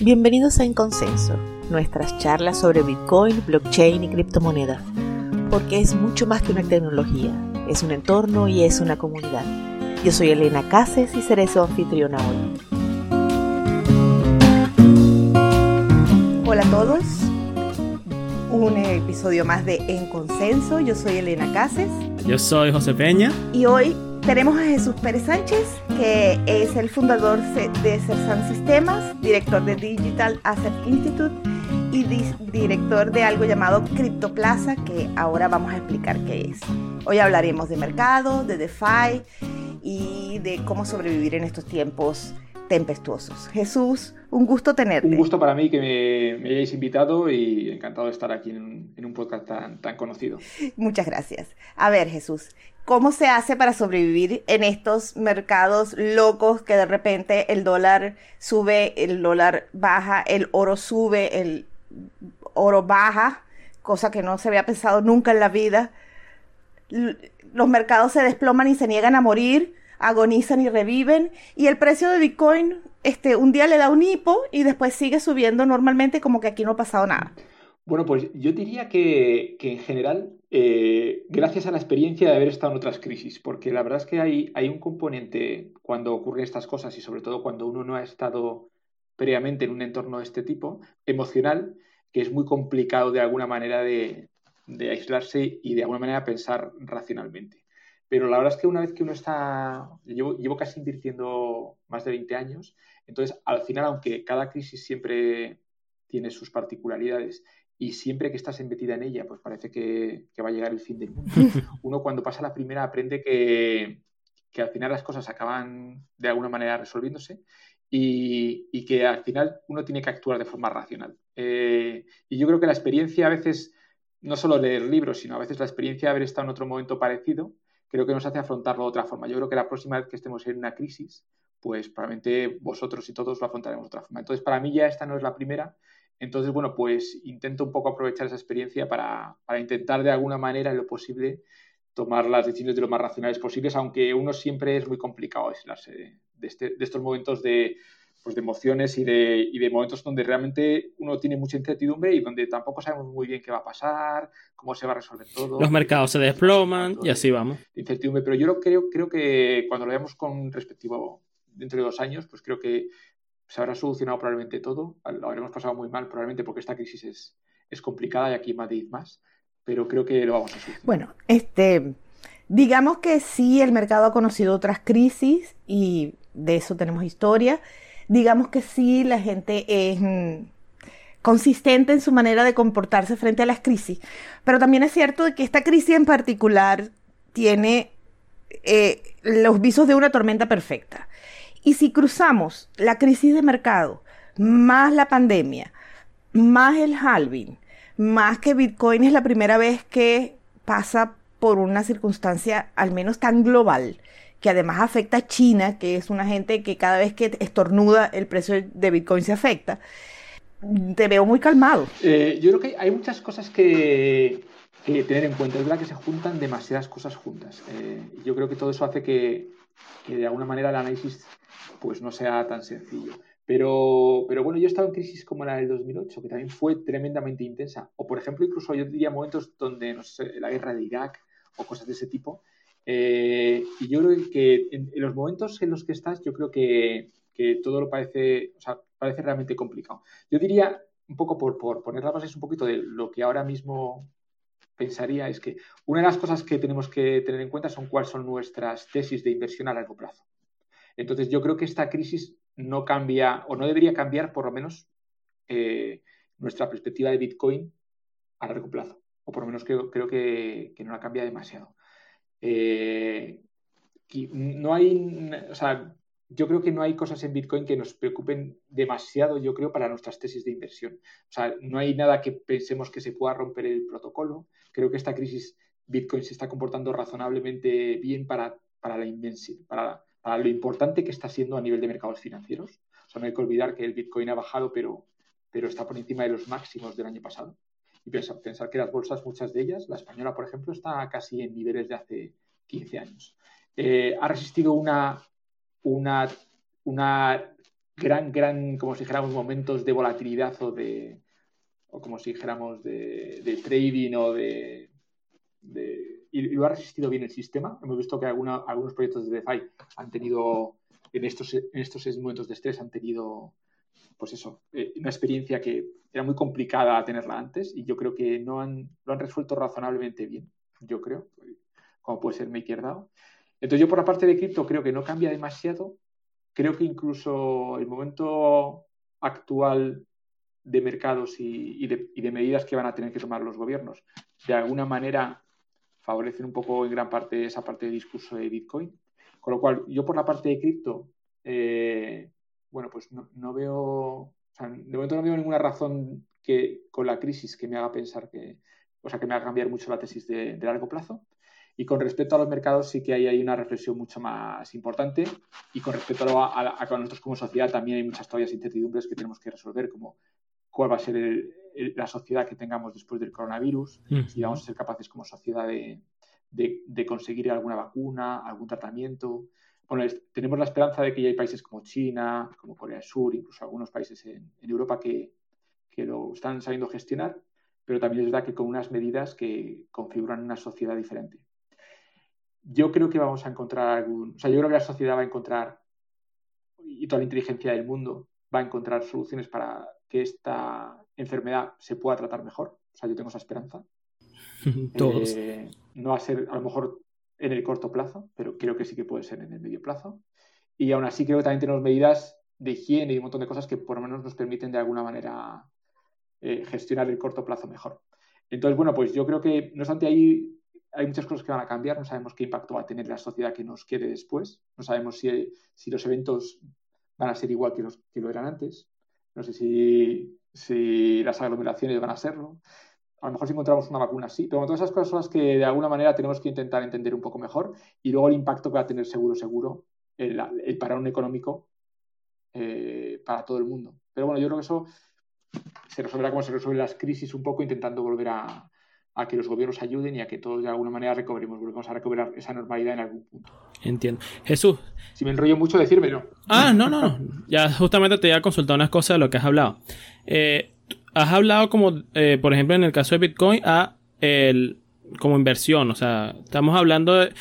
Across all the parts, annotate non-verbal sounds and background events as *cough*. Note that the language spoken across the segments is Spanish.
Bienvenidos a En Consenso, nuestras charlas sobre Bitcoin, blockchain y criptomonedas, porque es mucho más que una tecnología, es un entorno y es una comunidad. Yo soy Elena Cases y seré su anfitriona hoy. Hola a todos, un episodio más de En Consenso. Yo soy Elena Cases. Yo soy José Peña. Y hoy tenemos a Jesús Pérez Sánchez, que es el fundador de Cersan Sistemas, director de Digital Asset Institute y director de algo llamado Plaza, que ahora vamos a explicar qué es. Hoy hablaremos de mercado, de DeFi y de cómo sobrevivir en estos tiempos tempestuosos. Jesús, un gusto tenerte. Un gusto para mí que me, hayáis invitado y encantado de estar aquí en, un podcast tan, tan conocido. Muchas gracias. A ver, Jesús, ¿cómo se hace para sobrevivir en estos mercados locos que de repente el dólar sube, el dólar baja, el oro sube, el oro baja, cosa que no se había pensado nunca en la vida? Los mercados se desploman y se niegan a morir agonizan y reviven y el precio de Bitcoin este, un día le da un hipo y después sigue subiendo normalmente como que aquí no ha pasado nada. Bueno, pues yo diría que, en general, eh, gracias a la experiencia de haber estado en otras crisis, porque la verdad es que hay, hay un componente cuando ocurren estas cosas y sobre todo cuando uno no ha estado previamente en un entorno de este tipo, emocional, que es muy complicado de alguna manera de, de aislarse y de alguna manera pensar racionalmente. Pero la verdad es que una vez que uno está, llevo, llevo casi invirtiendo más de 20 años, entonces al final, aunque cada crisis siempre tiene sus particularidades y siempre que estás metida en ella, pues parece que, va a llegar el fin del mundo. *laughs* Uno cuando pasa la primera aprende que, al final las cosas acaban de alguna manera resolviéndose y, que al final uno tiene que actuar de forma racional. Eh, y yo creo que la experiencia a veces, no solo leer libros, sino a veces la experiencia de haber estado en otro momento parecido, creo que nos hace afrontarlo de otra forma. Yo creo que la próxima vez que estemos en una crisis, pues probablemente vosotros y todos lo afrontaremos de otra forma. Entonces, para mí ya esta no es la primera. Entonces, bueno, pues intento un poco aprovechar esa experiencia para, intentar de alguna manera, en lo posible, tomar las decisiones de lo más racionales posibles, aunque uno siempre es muy complicado aislarse de, este, de estos momentos de, pues, de emociones y de, y de, momentos donde realmente uno tiene mucha incertidumbre y donde tampoco sabemos muy bien qué va a pasar, cómo se va a resolver todo. Los mercados se desploman y así vamos. Incertidumbre, pero yo creo, creo que cuando lo veamos con respectivo dentro de dos años, pues creo que se habrá solucionado probablemente todo. Lo habremos pasado muy mal probablemente porque esta crisis es, es complicada y aquí en Madrid más, pero creo que lo vamos a solucionar. Bueno, este... Digamos que sí, el mercado ha conocido otras crisis y de eso tenemos historia digamos que sí, la gente es mm, consistente en su manera de comportarse frente a las crisis, pero también es cierto que esta crisis en particular tiene eh, los visos de una tormenta perfecta. Y si cruzamos la crisis de mercado, más la pandemia, más el halving, más que Bitcoin es la primera vez que pasa por una circunstancia al menos tan global, que además afecta a China, que es una gente que cada vez que estornuda el precio de Bitcoin se afecta, te veo muy calmado. Eh, yo creo que hay muchas cosas que, tener en cuenta. Es verdad que se juntan demasiadas cosas juntas. Eh, yo creo que todo eso hace que, de alguna manera el análisis pues no sea tan sencillo. Pero, pero bueno, yo he estado en crisis como la del 2008, que también fue tremendamente intensa. O por ejemplo, incluso yo diría momentos donde, no sé, la guerra de Irak o cosas de ese tipo, eh, y yo creo que en, los momentos en los que estás, yo creo que, todo lo parece, o sea, parece realmente complicado. Yo diría, un poco por, por poner las bases un poquito de lo que ahora mismo pensaría, es que una de las cosas que tenemos que tener en cuenta son cuáles son nuestras tesis de inversión a largo plazo. Entonces, yo creo que esta crisis no cambia, o no debería cambiar, por lo menos, eh, nuestra perspectiva de Bitcoin a largo plazo. O por lo menos creo, creo que, que no la cambia demasiado. Eh, no hay, o sea, yo creo que no hay cosas en Bitcoin que nos preocupen demasiado, yo creo, para nuestras tesis de inversión. O sea, no hay nada que pensemos que se pueda romper el protocolo. Creo que esta crisis Bitcoin se está comportando razonablemente bien para, para, la para, para lo importante que está siendo a nivel de mercados financieros. O sea, no hay que olvidar que el Bitcoin ha bajado, pero, pero está por encima de los máximos del año pasado y pensar, que las bolsas, muchas de ellas, la española, por ejemplo, está casi en niveles de hace 15 años. Eh, ha resistido una, una, una gran, gran, como si dijéramos, momentos de volatilidad o de, o como si dijéramos, de, trading o de, de, y lo ha resistido bien el sistema. Hemos visto que alguna, algunos proyectos de DeFi han tenido, en estos, en estos momentos de estrés, han tenido, pues eso, eh, una experiencia que era muy complicada tenerla antes y yo creo que no han, lo han resuelto razonablemente bien, yo creo, como puede ser MakerDAO. Entonces yo por la parte de cripto creo que no cambia demasiado. Creo que incluso el momento actual de mercados y, de, medidas que van a tener que tomar los gobiernos, de alguna manera favorecen un poco en gran parte esa parte de discurso de Bitcoin. Con lo cual, yo por la parte de cripto, eh, bueno, pues no, no veo, o sea, de momento no veo ninguna razón que con la crisis que me haga pensar que, o sea, que me haga cambiar mucho la tesis de, de largo plazo. Y con respecto a los mercados sí que hay, hay una reflexión mucho más importante y con respecto a, a, a, nosotros como sociedad también hay muchas todavía incertidumbres que tenemos que resolver, como cuál va a ser el, el, la sociedad que tengamos después del coronavirus, -huh. si vamos a ser capaces como sociedad de, de, de, conseguir alguna vacuna, algún tratamiento. Bueno, tenemos la esperanza de que ya hay países como China, como Corea del Sur, incluso algunos países en, en Europa que, que lo están sabiendo gestionar, pero también es verdad que con unas medidas que configuran una sociedad diferente yo creo que vamos a encontrar algún, o sea, yo creo que la sociedad va a encontrar, y toda la inteligencia del mundo va a encontrar soluciones para que esta enfermedad se pueda tratar mejor. O sea, yo tengo esa esperanza. *laughs* Todos. Eh, no va a ser a lo mejor en el corto plazo, pero creo que sí que puede ser en el medio plazo. Y aún así creo que también tenemos medidas de higiene y un montón de cosas que por lo menos nos permiten de alguna manera eh, gestionar el corto plazo mejor. Entonces, bueno, pues yo creo que, no obstante, ahí hay muchas cosas que van a cambiar, no sabemos qué impacto va a tener la sociedad que nos quede después, no sabemos si, si los eventos van a ser igual que, los, que lo eran antes, no sé si, si, las aglomeraciones van a serlo, a lo mejor si encontramos una vacuna sí, pero todas esas cosas son las que de alguna manera tenemos que intentar entender un poco mejor y luego el impacto que va a tener seguro, seguro, el, el parón económico eh, para todo el mundo. Pero bueno, yo creo que eso se resolverá como se resuelven las crisis un poco intentando volver a, a que los gobiernos ayuden y a que todos de alguna manera recobremos, volvemos a recuperar esa normalidad en algún punto. Entiendo. Jesús. Si me enrollo mucho, decírmelo. Ah, no, no, no. Ya justamente te iba a consultar unas cosas de lo que has hablado. Eh, has hablado como, eh, por ejemplo, en el caso de Bitcoin, a el, como inversión. O sea, estamos hablando de,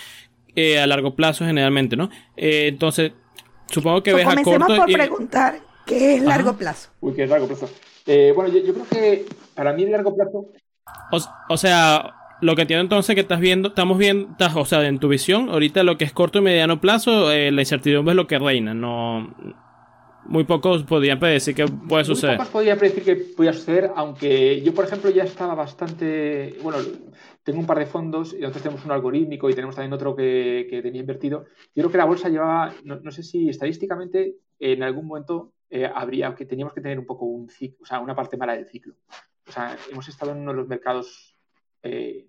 eh, a largo plazo generalmente, ¿no? Eh, entonces, supongo que so, ves a corto... Comencemos por y... preguntar, ¿qué es largo Ajá. plazo? Uy, ¿qué es largo plazo? Eh, bueno, yo, yo creo que para mí el largo plazo o, o, sea, lo que entiendo entonces que estás viendo, estamos viendo, estás, o sea, en tu visión, ahorita lo que es corto y mediano plazo, eh, la incertidumbre es lo que reina, no... Muy pocos podían predecir que puede suceder. Muy pocos podían predecir que podía suceder, aunque yo, por ejemplo, ya estaba bastante... Bueno, tengo un par de fondos y nosotros tenemos un algorítmico y tenemos también otro que, que tenía invertido. Yo creo que la bolsa llevaba, no, no sé si estadísticamente en algún momento eh, habría que teníamos que tener un poco un ciclo, o sea, una parte mala del ciclo o sea, hemos estado en uno de los mercados eh,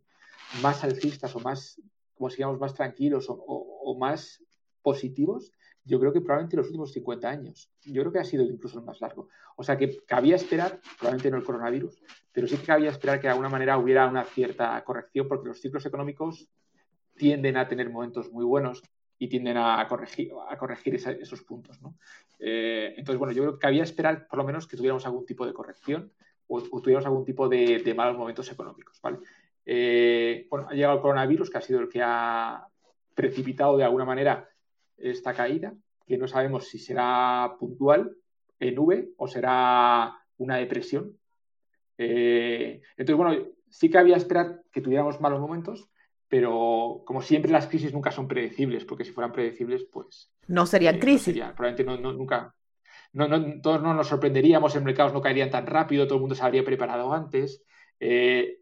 más alcistas o más, como digamos, más tranquilos o, o, o, más positivos, yo creo que probablemente los últimos 50 años. Yo creo que ha sido incluso el más largo. O sea, que cabía esperar, probablemente no el coronavirus, pero sí que cabía esperar que de alguna manera hubiera una cierta corrección, porque los ciclos económicos tienden a tener momentos muy buenos y tienden a corregir, a corregir esos puntos. Eh, entonces, bueno, yo creo que cabía esperar por lo menos que tuviéramos algún tipo de corrección o, tuviéramos algún tipo de, de, malos momentos económicos. ¿vale? Eh, bueno, ha llegado el coronavirus, que ha sido el que ha precipitado de alguna manera esta caída, que no sabemos si será puntual en V o será una depresión. Eh, entonces, bueno, sí que había esperar que tuviéramos malos momentos, pero como siempre las crisis nunca son predecibles, porque si fueran predecibles, pues... No serían eh, crisis. No sería, probablemente no, no, nunca, no, no, todos no nos sorprenderíamos, en mercados no caerían tan rápido, todo el mundo se habría preparado antes. Eh,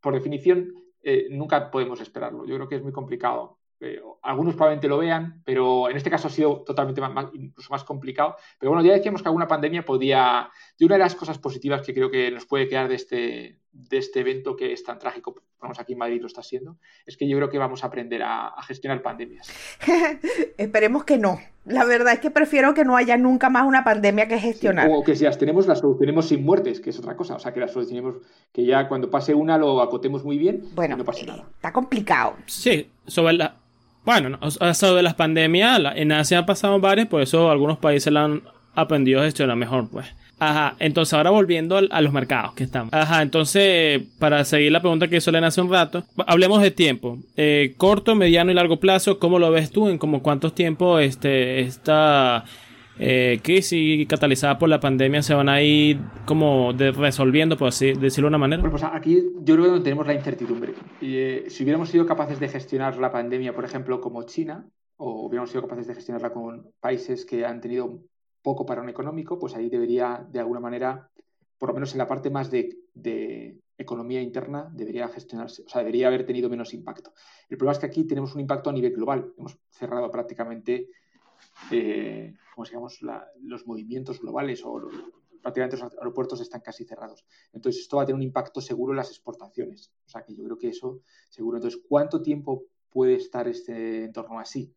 por definición, eh, nunca podemos esperarlo. Yo creo que es muy complicado. Eh, algunos probablemente lo vean, pero en este caso ha sido totalmente más, más, incluso más complicado. Pero bueno, ya decíamos que alguna pandemia podía... Y una de las cosas positivas que creo que nos puede quedar de este, de este evento que es tan trágico, vamos aquí en Madrid lo está siendo, es que yo creo que vamos a aprender a, a gestionar pandemias. *laughs* Esperemos que no. La verdad es que prefiero que no haya nunca más una pandemia que gestionar. Sí, o que si las tenemos, las solucionemos sin muertes, que es otra cosa. O sea, que las solucionemos, que ya cuando pase una lo acotemos muy bien bueno, y no pase nada. Está complicado. Sí, sobre la, bueno, sobre las pandemias, en Asia han pasado varias, por eso algunos países la han aprendido a gestionar mejor, pues. Ajá, entonces ahora volviendo a los mercados que estamos. Ajá, entonces, para seguir la pregunta que Elena hace un rato, hablemos de tiempo. Eh, corto, mediano y largo plazo, ¿cómo lo ves tú? ¿En como cuántos tiempo este, esta eh, crisis catalizada por la pandemia se van a ir como resolviendo, por así decirlo de una manera? Bueno, pues aquí yo creo que tenemos la incertidumbre. Y, eh, si hubiéramos sido capaces de gestionar la pandemia, por ejemplo, como China, o hubiéramos sido capaces de gestionarla con países que han tenido poco para un económico, pues ahí debería, de alguna manera, por lo menos en la parte más de, economía interna, debería gestionarse, o sea, debería haber tenido menos impacto. El problema es que aquí tenemos un impacto a nivel global. Hemos cerrado prácticamente, eh, como los movimientos globales o prácticamente los aeropuertos están casi cerrados. Entonces, esto va a tener un impacto seguro en las exportaciones. O sea, que yo creo que eso seguro. Entonces, ¿cuánto tiempo puede estar este entorno así?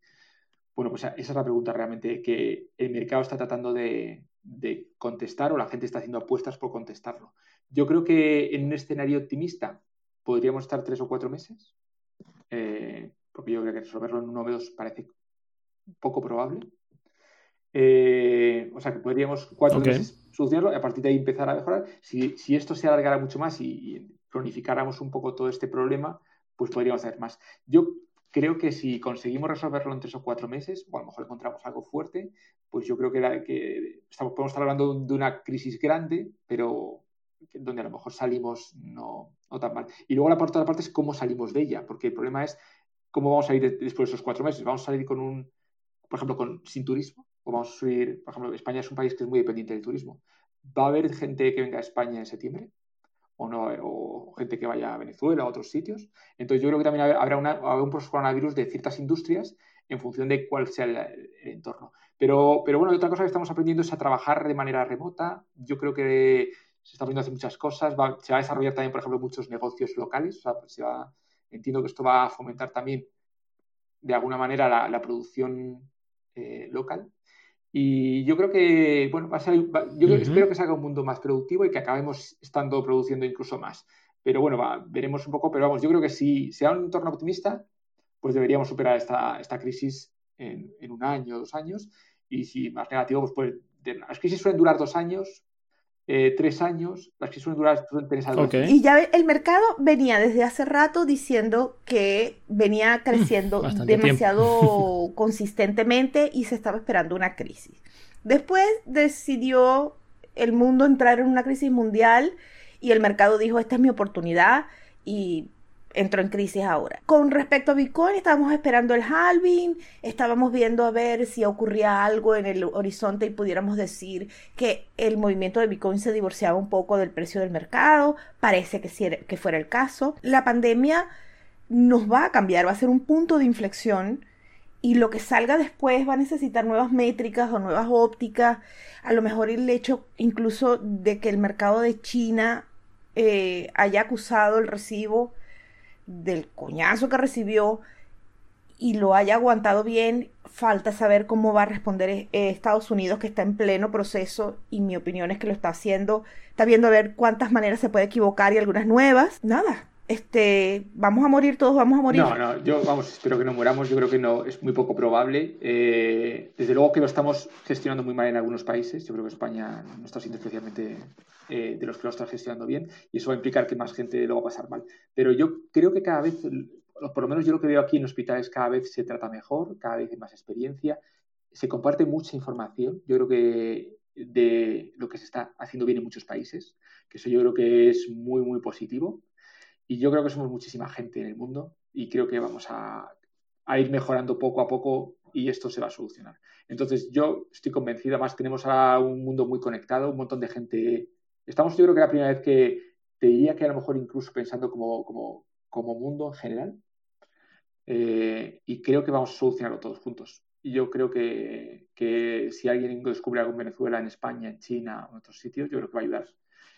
Bueno, pues esa es la pregunta realmente que el mercado está tratando de, contestar o la gente está haciendo apuestas por contestarlo. Yo creo que en un escenario optimista podríamos estar tres o cuatro meses, eh, porque yo creo que resolverlo en uno o dos parece poco probable. Eh, o sea que podríamos cuatro meses solucionarlo y a partir de ahí empezar a mejorar. Si, esto se alargara mucho más y, y, cronificáramos un poco todo este problema, pues podríamos hacer más. Yo creo que si conseguimos resolverlo en tres o cuatro meses, o a lo mejor encontramos algo fuerte, pues yo creo que, estamos, podemos estar hablando de una crisis grande, pero donde a lo mejor salimos no, tan mal. Y luego la parte, la parte es cómo salimos de ella, porque el problema es cómo vamos a salir después de esos cuatro meses. Vamos a salir con un, por ejemplo, con, sin turismo, o vamos a subir, por ejemplo, España es un país que es muy dependiente del turismo. ¿Va a haber gente que venga a España en septiembre? O, no, o gente que vaya a Venezuela o a otros sitios. Entonces yo creo que también habrá, un coronavirus de ciertas industrias en función de cuál sea el, entorno. Pero, pero bueno, otra cosa que estamos aprendiendo es a trabajar de manera remota. Yo creo que se está aprendiendo a hacer muchas cosas. se va a desarrollar también, por ejemplo, muchos negocios locales. Sea, entiendo que esto va a fomentar también, de alguna manera, la, producción eh, local. Y yo creo que, bueno, va a yo espero que salga un mundo más productivo y que acabemos estando produciendo incluso más. Pero bueno, va, veremos un poco, pero vamos, yo creo que si sea un entorno optimista, pues deberíamos superar esta, esta crisis en, en un año, dos años. Y si más negativo, pues, pues las crisis suelen durar dos años, eh, tres años, las que suelen durar tres años. Y ya el mercado venía desde hace rato diciendo que venía creciendo demasiado *laughs* consistentemente y se estaba esperando una crisis. Después decidió el mundo entrar en una crisis mundial y el mercado dijo, esta es mi oportunidad y entró en crisis ahora. Con respecto a Bitcoin, estábamos esperando el halving, estábamos viendo a ver si ocurría algo en el horizonte y pudiéramos decir que el movimiento de Bitcoin se divorciaba un poco del precio del mercado. Parece que, sí, que fuera el caso. La pandemia nos va a cambiar, va a ser un punto de inflexión y lo que salga después va a necesitar nuevas métricas o nuevas ópticas. A lo mejor el hecho incluso de que el mercado de China eh, haya acusado el recibo del coñazo que recibió y lo haya aguantado bien, falta saber cómo va a responder eh, Estados Unidos que está en pleno proceso y mi opinión es que lo está haciendo, está viendo a ver cuántas maneras se puede equivocar y algunas nuevas. Nada, este, vamos a morir todos, vamos a morir. No, no, yo vamos, espero que no muramos, yo creo que no, es muy poco probable. Eh, desde luego que lo estamos gestionando muy mal en algunos países, yo creo que España no está siendo especialmente eh, de los que lo están gestionando bien y eso va a implicar que más gente lo va a pasar mal. Pero yo creo que cada vez, por lo menos yo lo que veo aquí en hospitales, cada vez se trata mejor, cada vez hay más experiencia, se comparte mucha información, yo creo que de lo que se está haciendo bien en muchos países, que eso yo creo que es muy, muy positivo. Y yo creo que somos muchísima gente en el mundo y creo que vamos a, ir mejorando poco a poco y esto se va a solucionar. Entonces yo estoy convencida, más tenemos a un mundo muy conectado, un montón de gente. Estamos yo creo que la primera vez que te diría que a lo mejor incluso pensando como, como, mundo en general. Eh, y creo que vamos a solucionarlo todos juntos. Y yo creo que, que si alguien descubre algo en Venezuela, en España, en China, en otros sitios, yo creo que va a ayudar.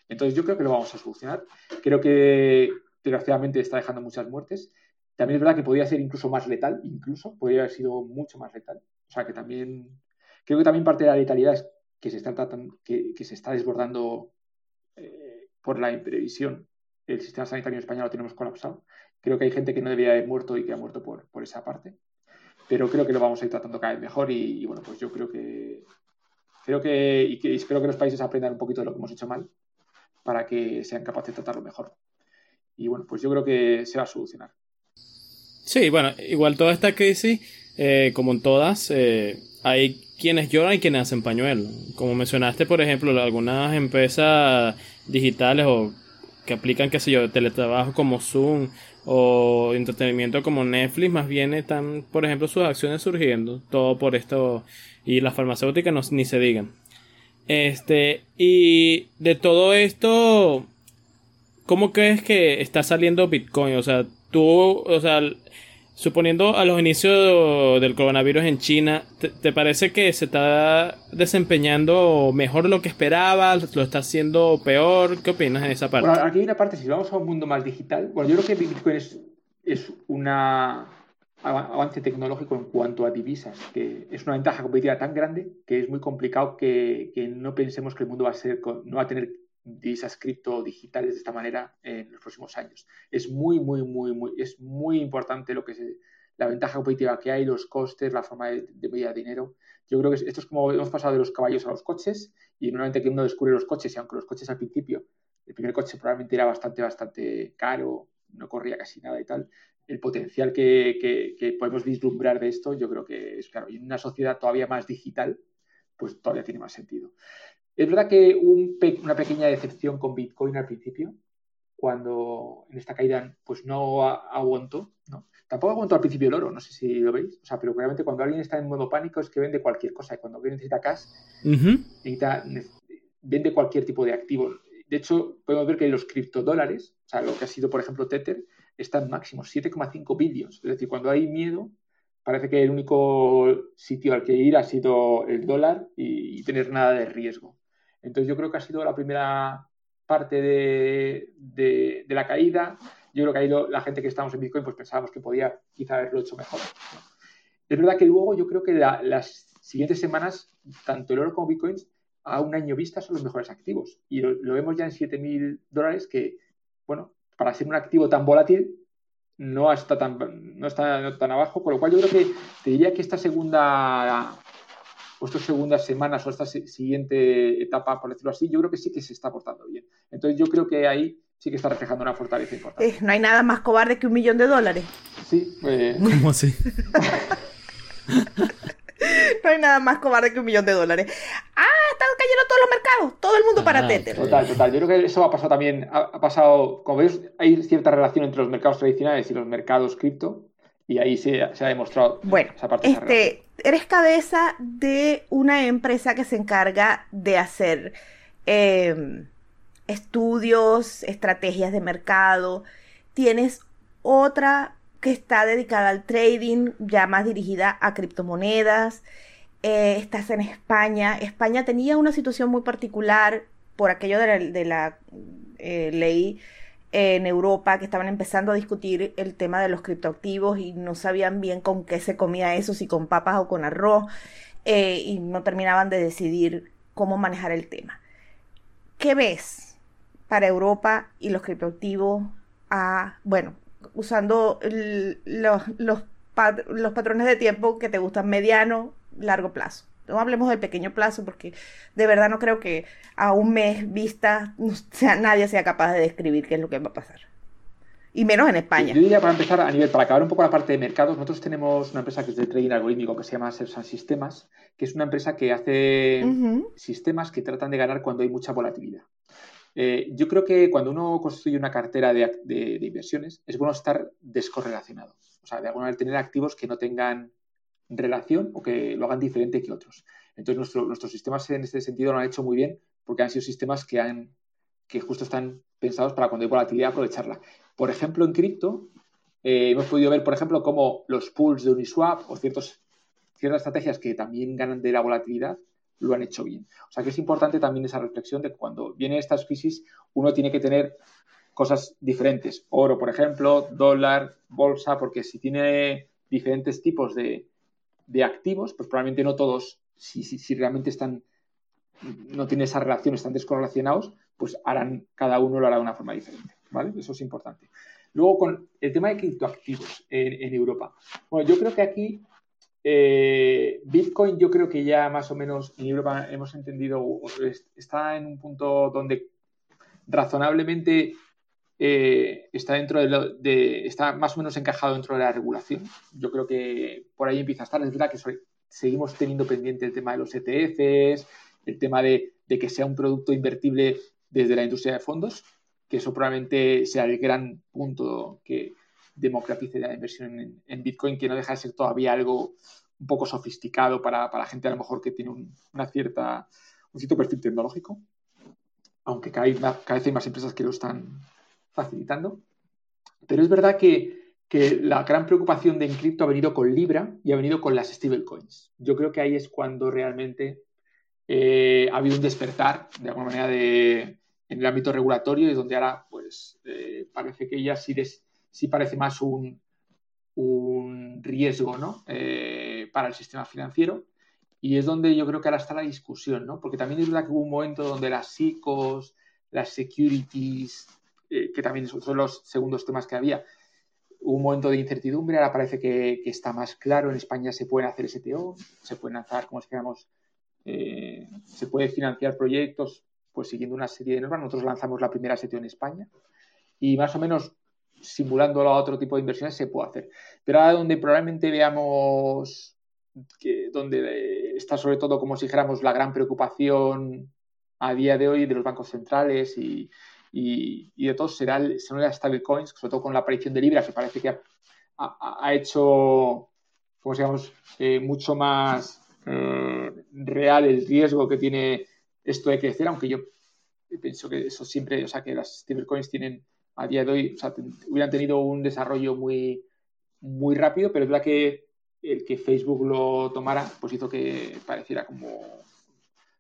Entonces yo creo que lo vamos a solucionar. Creo que desgraciadamente está dejando muchas muertes. También es verdad que podría ser incluso más letal, incluso podría haber sido mucho más letal. O sea que también, creo que también parte de la letalidad es que se está, tratando, que, se está desbordando eh, por la imprevisión. El sistema sanitario español lo tenemos colapsado. Creo que hay gente que no debería haber muerto y que ha muerto por, esa parte. Pero creo que lo vamos a ir tratando cada vez mejor y, bueno, pues yo creo que, Creo que, y que espero que los países aprendan un poquito de lo que hemos hecho mal para que sean capaces de tratarlo mejor. Y bueno, pues yo creo que se va a solucionar. Sí, bueno, igual toda esta crisis, eh, como en todas, eh, hay quienes lloran y quienes hacen pañuelo. Como mencionaste, por ejemplo, algunas empresas digitales o que aplican, qué sé yo, teletrabajo como Zoom o entretenimiento como Netflix, más bien están, por ejemplo, sus acciones surgiendo, todo por esto, y las farmacéuticas no, ni se digan. Este, y de todo esto, ¿cómo crees que está saliendo Bitcoin? O sea, tú, o sea, suponiendo a los inicios del coronavirus en China, ¿te, parece que se está desempeñando mejor lo que esperabas? ¿Lo está haciendo peor? ¿Qué opinas en esa parte? Bueno, aquí hay una parte, si vamos a un mundo más digital, bueno, yo creo que Bitcoin es, es un avance tecnológico en cuanto a divisas, que es una ventaja competitiva tan grande que es muy complicado que, que no pensemos que el mundo va a ser, no va a tener divisas cripto digitales de esta manera en los próximos años. Es muy, muy, muy, muy, es muy importante lo que es la ventaja competitiva que hay, los costes, la forma de, de medir dinero. Yo creo que esto es como hemos pasado de los caballos a los coches y normalmente que uno descubre los coches y aunque los coches al principio, el primer coche probablemente era bastante, bastante caro, no corría casi nada y tal, el potencial que, que, que podemos vislumbrar de esto, yo creo que es claro, y en una sociedad todavía más digital, pues todavía tiene más sentido. Es verdad que un una pequeña decepción con Bitcoin al principio, cuando en esta caída pues no aguantó, ¿no? Tampoco aguantó al principio el oro, no sé si lo veis, o sea, pero realmente cuando alguien está en modo pánico es que vende cualquier cosa y cuando alguien necesita cash, vende cualquier tipo de activo. De hecho, podemos ver que los criptodólares, o sea, lo que ha sido, por ejemplo, Tether, están máximos 7,5 billones. Es decir, cuando hay miedo, parece que el único sitio al que ir ha sido el dólar y tener nada de riesgo. Entonces yo creo que ha sido la primera parte de, la caída. Yo creo que ahí la gente que estamos en Bitcoin pues pensábamos que podía quizá haberlo hecho mejor. Es verdad que luego yo creo que las siguientes semanas, tanto el oro como Bitcoin, a un año vista son los mejores activos. Y lo, vemos ya en 7.000 dólares que, bueno, para ser un activo tan volátil no está tan, no está tan abajo, con lo cual yo creo que te diría que esta segunda o estas segundas semanas o esta siguiente etapa, por decirlo así, yo creo que sí que se está portando bien. Entonces yo creo que ahí sí que está reflejando una fortaleza importante. Eh, no hay nada más cobarde que un millón de dólares. Sí. Eh... *laughs* ¿Cómo así? *laughs* no hay nada más cobarde que un millón de dólares. Ah, están cayendo todos los mercados, todo el mundo para ah, Tether. Total, total. Yo creo que eso ha pasado también, ha, ha pasado, como veis, hay cierta relación entre los mercados tradicionales y los mercados cripto y ahí se, ha demostrado bueno, esa parte. Este, eres cabeza de una empresa que se encarga de hacer em, estudios, estrategias de mercado. Tienes otra que está dedicada al trading, ya más dirigida a criptomonedas. Eh, estás en España. España tenía una situación muy particular por aquello de la, eh, ley en Europa que estaban empezando a discutir el tema de los criptoactivos y no sabían bien con qué se comía eso, si con papas o con arroz, eh, y no terminaban de decidir cómo manejar el tema. ¿Qué ves para Europa y los criptoactivos? A, bueno, usando los, los, los patrones de tiempo que te gustan mediano, largo plazo. No hablemos del pequeño plazo porque de verdad no creo que a un mes vista sea, nadie sea capaz de describir qué es lo que va a pasar. Y menos en España. Yo diría para empezar, a nivel, para acabar un poco la parte de mercados, nosotros tenemos una empresa que es de trading algorítmico que se llama Sersan Sistemas, que es una empresa que hace sistemas que tratan de ganar cuando hay mucha volatilidad. Eh, yo creo que cuando uno construye una cartera de, de, inversiones, es bueno estar descorrelacionado. O sea, de alguna manera tener activos que no tengan relación o que lo hagan diferente que otros. Entonces, nuestros sistemas en este sentido lo han hecho muy bien porque han sido sistemas que, han, que justo están pensados para cuando hay volatilidad aprovecharla. Por ejemplo, en cripto, eh, hemos podido ver, por ejemplo, cómo los pools de Uniswap o ciertos, ciertas estrategias que también ganan de la volatilidad lo han hecho bien. O sea que es importante también esa reflexión de que cuando vienen estas crisis uno tiene que tener cosas diferentes. Oro, por ejemplo, dólar, bolsa, porque si tiene diferentes tipos de, de activos, pues probablemente no todos, si, si, realmente están, no tienen esa relación, están descorrelacionados, pues harán, cada uno lo hará de una forma diferente, ¿vale? Eso es importante. Luego, con el tema de criptoactivos en, en Europa. Bueno, yo creo que aquí eh, Bitcoin yo creo que ya más o menos en Europa hemos entendido, está en un punto donde razonablemente eh, está dentro de, está más o menos encajado dentro de la regulación. Yo creo que por ahí empieza a estar. Es verdad que seguimos teniendo pendiente el tema de los ETFs, el tema de, que sea un producto invertible desde la industria de fondos, que eso probablemente sea el gran punto que democratice la inversión en, Bitcoin, que no deja de ser todavía algo un poco sofisticado para, para gente a lo mejor que tiene una cierta, un cierto perfil tecnológico, aunque cada, cada vez hay más empresas que lo están facilitando. Pero es verdad que, la gran preocupación de Encrypto ha venido con Libra y ha venido con las stablecoins. Yo creo que ahí es cuando realmente eh, ha habido un despertar, de alguna manera, de, en el ámbito regulatorio y donde ahora pues eh, parece que ya sí, sí parece más un, un riesgo ¿no? Eh, para el sistema financiero. Y es donde yo creo que ahora está la discusión, ¿no? Porque también es verdad que hubo un momento donde las SICOs, las securities, eh, que también son los segundos temas que había, un momento de incertidumbre, ahora parece que, está más claro, en España se pueden hacer STO, se pueden lanzar, como si eh, se puede financiar proyectos pues siguiendo una serie de normas. Nosotros lanzamos la primera STO en España y más o menos simulándolo a otro tipo de inversiones se puede hacer. Pero ahora donde probablemente veamos que donde está sobre todo, como si dijéramos, la gran preocupación a día de hoy de los bancos centrales y, y, de todos será serán las stablecoins, sobre todo con la aparición de Libra, que parece que ha, hecho, como digamos, eh, mucho más eh, real el riesgo que tiene esto de crecer, aunque yo pienso que eso siempre, o sea, que las stablecoins tienen a día de hoy, o sea, hubieran tenido un desarrollo muy, muy rápido, pero es verdad que el que Facebook lo tomara, pues hizo que pareciera como,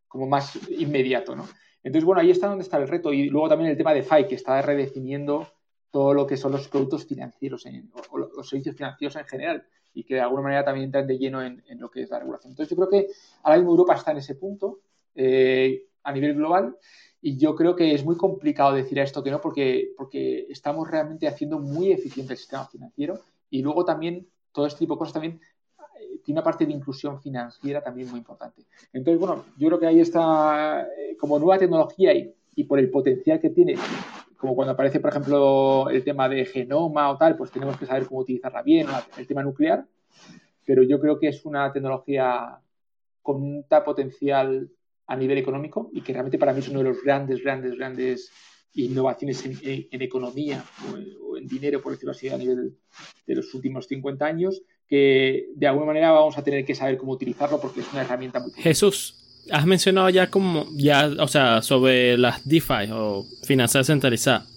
como más inmediato, ¿no? Entonces, bueno, ahí está donde está el reto. Y luego también el tema de FI, que está redefiniendo todo lo que son los productos financieros o, los servicios financieros en general y que de alguna manera también entran de lleno en, lo que es la regulación. Entonces, yo creo que ahora mismo Europa está en ese punto eh, a nivel global y yo creo que es muy complicado decir a esto que no porque, porque estamos realmente haciendo muy eficiente el sistema financiero y luego también todo este tipo de cosas también tiene una parte de inclusión financiera también muy importante. Entonces, bueno, yo creo que ahí está, eh, como nueva tecnología y, y, por el potencial que tiene, como cuando aparece, por ejemplo, el tema de genoma o tal, pues tenemos que saber cómo utilizarla bien, el tema nuclear, pero yo creo que es una tecnología con un potencial a nivel económico y que realmente para mí es uno de los grandes, grandes, grandes innovaciones en, economía o, en dinero, por decirlo así, a nivel de los últimos 50 años, que de alguna manera vamos a tener que saber cómo utilizarlo porque es una herramienta muy Jesús, has mencionado ya como, ya, o sea, sobre las DeFi o finanzas centralizadas.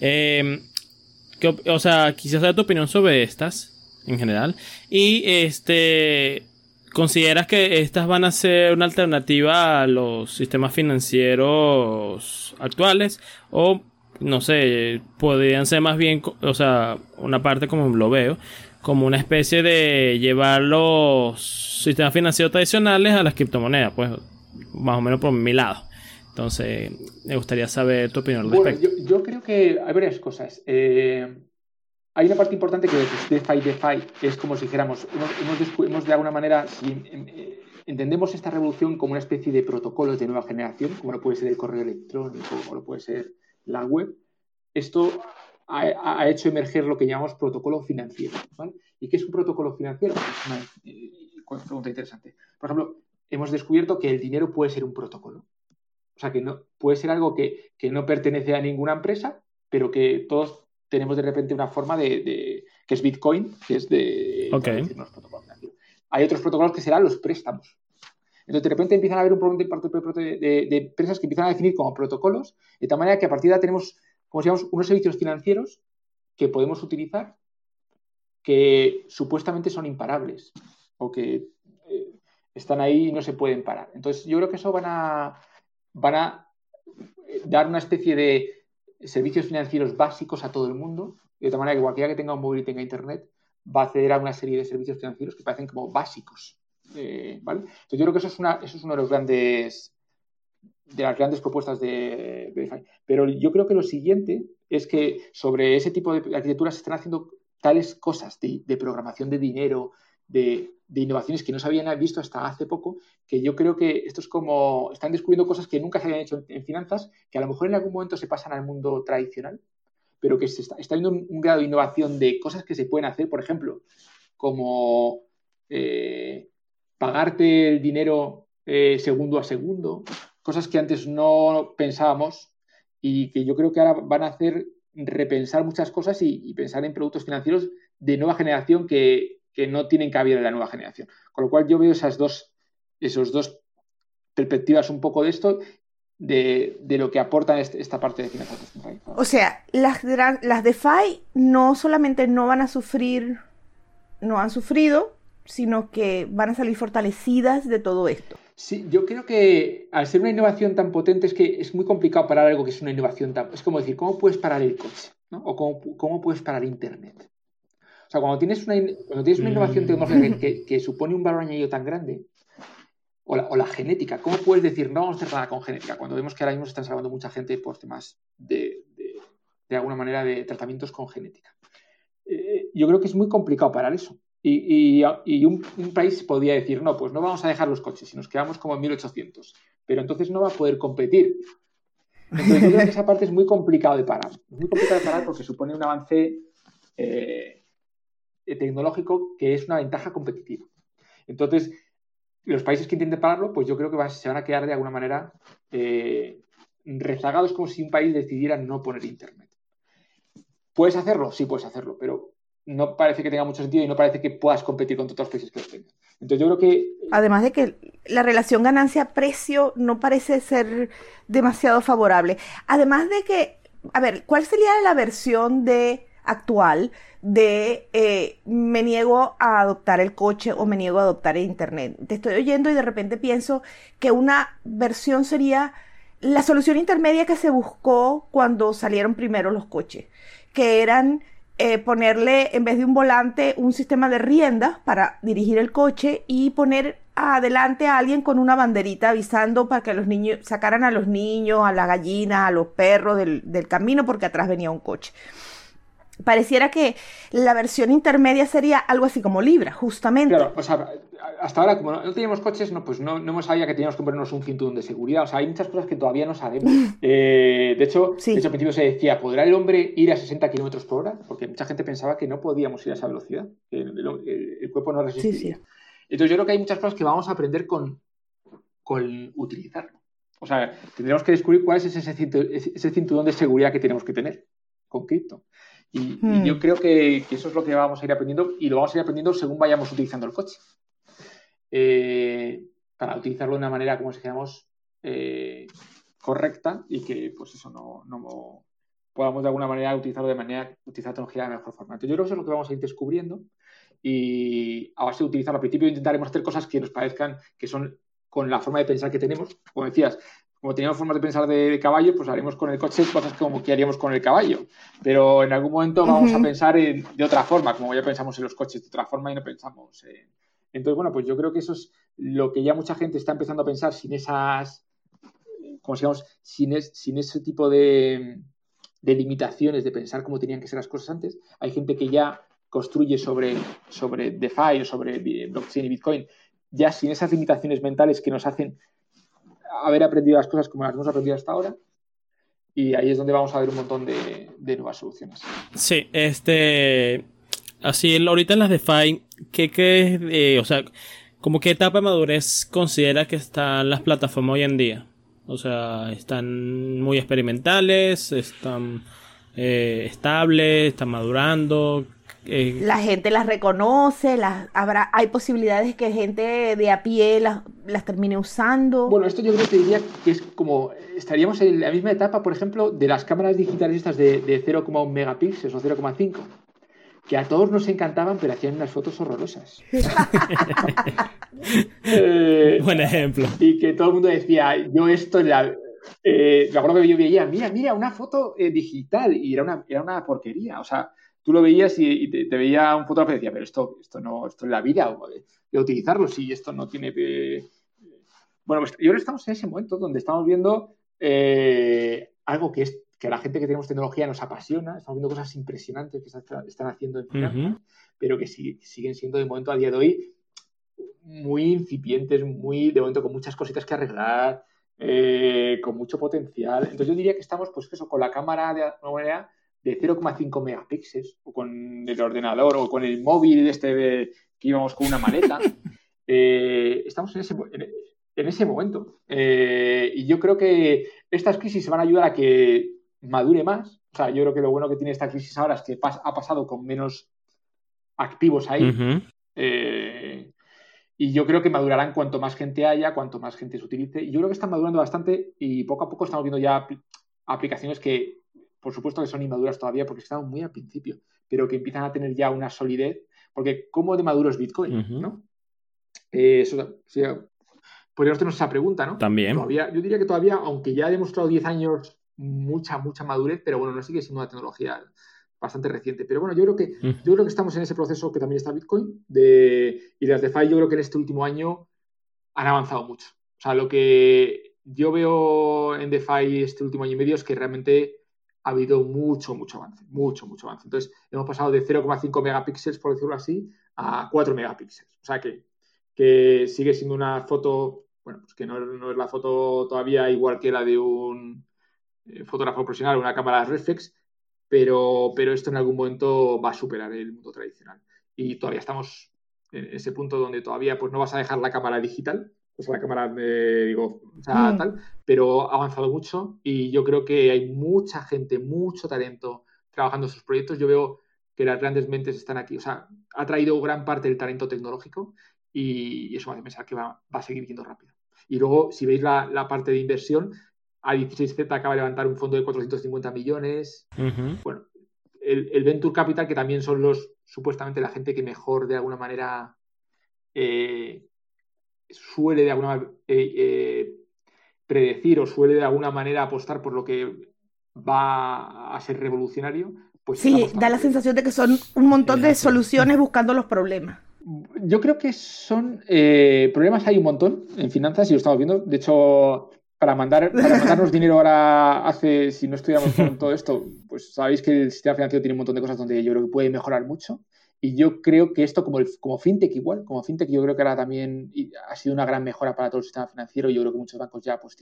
Em, o sea, quisiera saber tu opinión sobre estas en general. Y este, ¿consideras que estas van a ser una alternativa a los sistemas financieros actuales? O, no sé, podrían ser más bien, o sea, una parte como lo veo, como una especie de llevar los sistemas financieros tradicionales a las criptomonedas, pues más o menos por mi lado. Entonces, me gustaría saber tu opinión al respecto. Bueno, yo, creo que hay varias cosas. Eh, hay una parte importante que es DeFi, DeFi, es como si dijéramos, hemos, de alguna manera, si eh, entendemos esta revolución como una especie de protocolos de nueva generación, como lo puede ser el correo electrónico, o lo puede ser la web, esto ha, hecho emerger lo que llamamos protocolo financiero. ¿Y qué es un protocolo financiero? Es una eh, pregunta interesante. Por ejemplo, hemos descubierto que el dinero puede ser un protocolo. O sea, que no, puede ser algo que, no pertenece a ninguna empresa, pero que todos tenemos de repente una forma de, que es Bitcoin, que es de Hay otros protocolos que serán los préstamos. Entonces, de repente empiezan a haber un problema de, de, empresas que empiezan a definir como protocolos, de tal manera que a partir de ahí tenemos como unos servicios financieros que podemos utilizar que supuestamente son imparables o que eh, están ahí y no se pueden parar. Entonces, yo creo que eso van a, van a eh, dar una especie de servicios financieros básicos a todo el mundo, de tal manera que cualquiera que tenga un móvil y tenga internet va a acceder a una serie de servicios financieros que parecen como básicos. Eh, Entonces, yo creo que eso es, una, eso es uno de los grandes de las grandes propuestas de, de Pero yo creo que lo siguiente es que sobre ese tipo de arquitecturas se están haciendo tales cosas de, programación de dinero, de, innovaciones que no se habían visto hasta hace poco, que yo creo que esto es como, están descubriendo cosas que nunca se habían hecho en, finanzas, que a lo mejor en algún momento se pasan al mundo tradicional, pero que se está, viendo un, grado de innovación de cosas que se pueden hacer, por ejemplo, como eh, pagarte el dinero eh, segundo a segundo, cosas que antes no pensábamos y que yo creo que ahora van a hacer repensar muchas cosas y, pensar en productos financieros de nueva generación que, no tienen cabida en la nueva generación. Con lo cual yo veo esas dos, esos dos perspectivas un poco de esto, de, lo que aporta este, esta parte de finanzas. O sea, las, las DeFi no solamente no van a sufrir, no han sufrido, sino que van a salir fortalecidas de todo esto. Sí, yo creo que al ser una innovación tan potente es que es muy complicado parar algo que es una innovación tan... Es como decir, ¿cómo puedes parar el coche? O cómo, puedes parar Internet? O sea, cuando tienes una, cuando tienes una innovación mm. tecnológica que, supone un valor añadido tan grande, o la, genética, ¿cómo puedes decir no vamos a hacer nada con genética? Cuando vemos que ahora mismo se están salvando mucha gente por temas de, de, alguna manera, de tratamientos con genética. Eh, yo creo que es muy complicado parar eso. Y, un, país podría decir, no, pues no vamos a dejar los coches y nos quedamos como en 1800. Pero entonces no va a poder competir. Entonces yo creo que esa parte es muy complicado de parar. Es muy complicado de parar porque supone un avance eh, tecnológico que es una ventaja competitiva. Entonces, los países que intenten pararlo, pues yo creo que se van a quedar de alguna manera eh, rezagados como si un país decidiera no poner Internet. ¿Puedes hacerlo? Sí, puedes hacerlo, pero no parece que tenga mucho sentido y no parece que puedas competir con otros países que lo tengan. Entonces yo creo que... Además de que la relación ganancia-precio no parece ser demasiado favorable. Además de que, a ver, ¿cuál sería la versión de actual de eh, me niego a adoptar el coche o me niego a adoptar el internet? Te estoy oyendo y de repente pienso que una versión sería la solución intermedia que se buscó cuando salieron primero los coches, que eran eh, ponerle en vez de un volante un sistema de riendas para dirigir el coche y poner adelante a alguien con una banderita avisando para que los niños sacaran a los niños, a la gallina, a los perros del, del camino porque atrás venía un coche pareciera que la versión intermedia sería algo así como Libra, justamente. Claro, o sea, hasta ahora, como no, teníamos coches, no, pues no, no hemos sabido que teníamos que ponernos un cinturón de seguridad. O sea, hay muchas cosas que todavía no sabemos. *laughs* Eh, de, hecho, de hecho, al principio se decía, ¿podrá el hombre ir a 60 kilómetros por hora? Porque mucha gente pensaba que no podíamos ir a esa velocidad, que el, cuerpo no resistiría. Entonces, yo creo que hay muchas cosas que vamos a aprender con, con utilizarlo. O sea, tendremos que descubrir cuál es ese, ese cinturón de seguridad que tenemos que tener con cripto. Y, yo hmm. creo que, eso es lo que vamos a ir aprendiendo y lo vamos a ir aprendiendo según vayamos utilizando el coche. Eh, para utilizarlo de una manera, como si dijéramos, eh, correcta y que, pues eso, no, no, podamos de alguna manera utilizarlo de manera, utilizar la tecnología de mejor forma. Entonces, yo creo que eso es lo que vamos a ir descubriendo y a base de utilizarlo, al principio intentaremos hacer cosas que nos parezcan que son con la forma de pensar que tenemos. Como decías, como teníamos formas de pensar de, caballo, pues haremos con el coche cosas como que haríamos con el caballo. Pero en algún momento vamos a pensar de otra forma, como ya pensamos en los coches de otra forma y no pensamos en... Entonces, bueno, pues yo creo que eso es lo que ya mucha gente está empezando a pensar sin esas, como digamos, sin, sin ese tipo de, de limitaciones de pensar cómo tenían que ser las cosas antes. Hay gente que ya construye sobre, sobre DeFi o sobre blockchain y Bitcoin, ya sin esas limitaciones mentales que nos hacen haber aprendido las cosas como las hemos aprendido hasta ahora. Y ahí es donde vamos a ver un montón de, nuevas soluciones. Sí, este. Así, ahorita en las DeFi, ¿qué, qué eh, o sea, como qué etapa de madurez considera que están las plataformas hoy en día? O sea, están muy experimentales, están eh, estables, están madurando. Eh, la gente las reconoce, las, habrá, hay posibilidades que gente de a pie las, las termine usando. Bueno, esto yo creo que diría que es como, estaríamos en la misma etapa, por ejemplo, de las cámaras digitales estas de, de 0,1 megapíxeles o 0,5 que a todos nos encantaban, pero hacían unas fotos horrorosas. *laughs* Eh, Buen ejemplo. Y que todo el mundo decía, yo esto la... Eh, me acuerdo que yo veía, mira, mira, una foto digital, y era una, era una porquería. O sea, tú lo veías y, te, veía un fotógrafo y decía, pero esto, esto no, esto es la vida de, utilizarlo, si esto no tiene. bueno, pues y ahora estamos en ese momento donde estamos viendo eh, algo que es que a la gente que tenemos tecnología nos apasiona, estamos viendo cosas impresionantes que están haciendo en finanzas, pero que siguen siendo de momento a día de hoy muy incipientes, muy de momento con muchas cositas que arreglar, eh, con mucho potencial. Entonces yo diría que estamos, pues eso, con la cámara de, de 0,5 megapíxeles, o con el ordenador, o con el móvil este que íbamos con una maleta. *laughs* Eh, estamos en ese, en, ese momento. Eh, y yo creo que estas crisis se van a ayudar a que madure más. O sea, yo creo que lo bueno que tiene esta crisis ahora es que ha pasado con menos activos ahí. Y yo creo que madurarán cuanto más gente haya, cuanto más gente se utilice. Y yo creo que están madurando bastante y poco a poco estamos viendo ya aplicaciones que, por supuesto, que son inmaduras todavía porque están muy al principio, pero que empiezan a tener ya una solidez. Porque, ¿cómo de maduro es Bitcoin? ¿no? Eh, eso, podríamos tener esa pregunta, ¿no? También. Todavía, yo diría que todavía, aunque ya ha demostrado 10 años mucha, mucha madurez, pero bueno, no sigue siendo una tecnología bastante reciente. Pero bueno, yo creo que, yo creo que estamos en ese proceso que también está Bitcoin de, y las DeFi yo creo que en este último año han avanzado mucho. O sea, lo que yo veo en DeFi este último año y medio es que realmente ha habido mucho, mucho avance, mucho, mucho avance. Entonces, hemos pasado de 0,5 megapíxeles, por decirlo así, a 4 megapíxeles. O sea, que, que sigue siendo una foto, bueno, pues que no, es la foto todavía igual que la de un eh, fotógrafo profesional, una cámara reflex, pero, pero esto en algún momento va a superar el mundo tradicional. Y todavía estamos en ese punto donde todavía pues no vas a dejar la cámara digital, pues la cámara de, digo, o sea, mm. tal, pero ha avanzado mucho y yo creo que hay mucha gente, mucho talento trabajando en sus proyectos. Yo veo que las grandes mentes están aquí, o sea, ha traído gran parte del talento tecnológico y eso me hace pensar que va, a seguir yendo rápido. Y luego, si veis la, la parte de inversión, a16Z acaba de levantar un fondo de 450 millones. Bueno, el, Venture Capital, que también son los supuestamente la gente que mejor de alguna manera eh, suele de alguna manera eh, eh, predecir o suele de alguna manera apostar por lo que va a ser revolucionario. Pues sí, da la sensación de que son un montón de soluciones buscando los problemas. Yo creo que son problemas hay un montón en finanzas y lo estamos viendo. De hecho, para, mandar, para mandarnos *laughs* dinero ahora hace, si no estudiamos con todo esto, pues sabéis que el sistema financiero tiene un montón de cosas donde yo creo que puede mejorar mucho. Y yo creo que esto, como, el, como fintech igual, como fintech, yo creo que ahora también ha sido una gran mejora para todo el sistema financiero. Yo creo que muchos bancos ya pues,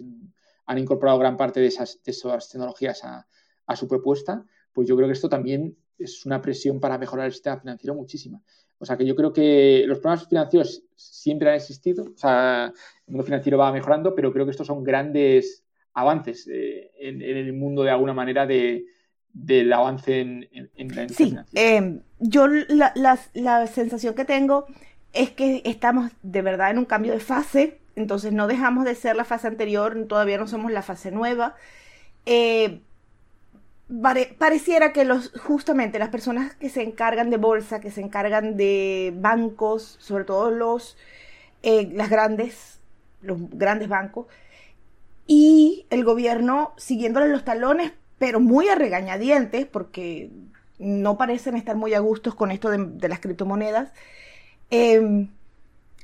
han incorporado gran parte de esas, de esas tecnologías a, a su propuesta. Pues yo creo que esto también es una presión para mejorar el sistema financiero muchísima. O sea que yo creo que los problemas financieros siempre han existido, o sea, el mundo financiero va mejorando, pero creo que estos son grandes avances eh, en, el mundo de alguna manera de, del avance en, la Sí, eh, yo la, la, sensación que tengo es que estamos de verdad en un cambio de fase, entonces no dejamos de ser la fase anterior, todavía no somos la fase nueva. Eh, pareciera que los, justamente las personas que se encargan de bolsa, que se encargan de bancos, sobre todo los eh, las grandes, los grandes bancos, y el gobierno siguiéndole los talones, pero muy a regañadientes, porque no parecen estar muy a gustos con esto de, las criptomonedas, em,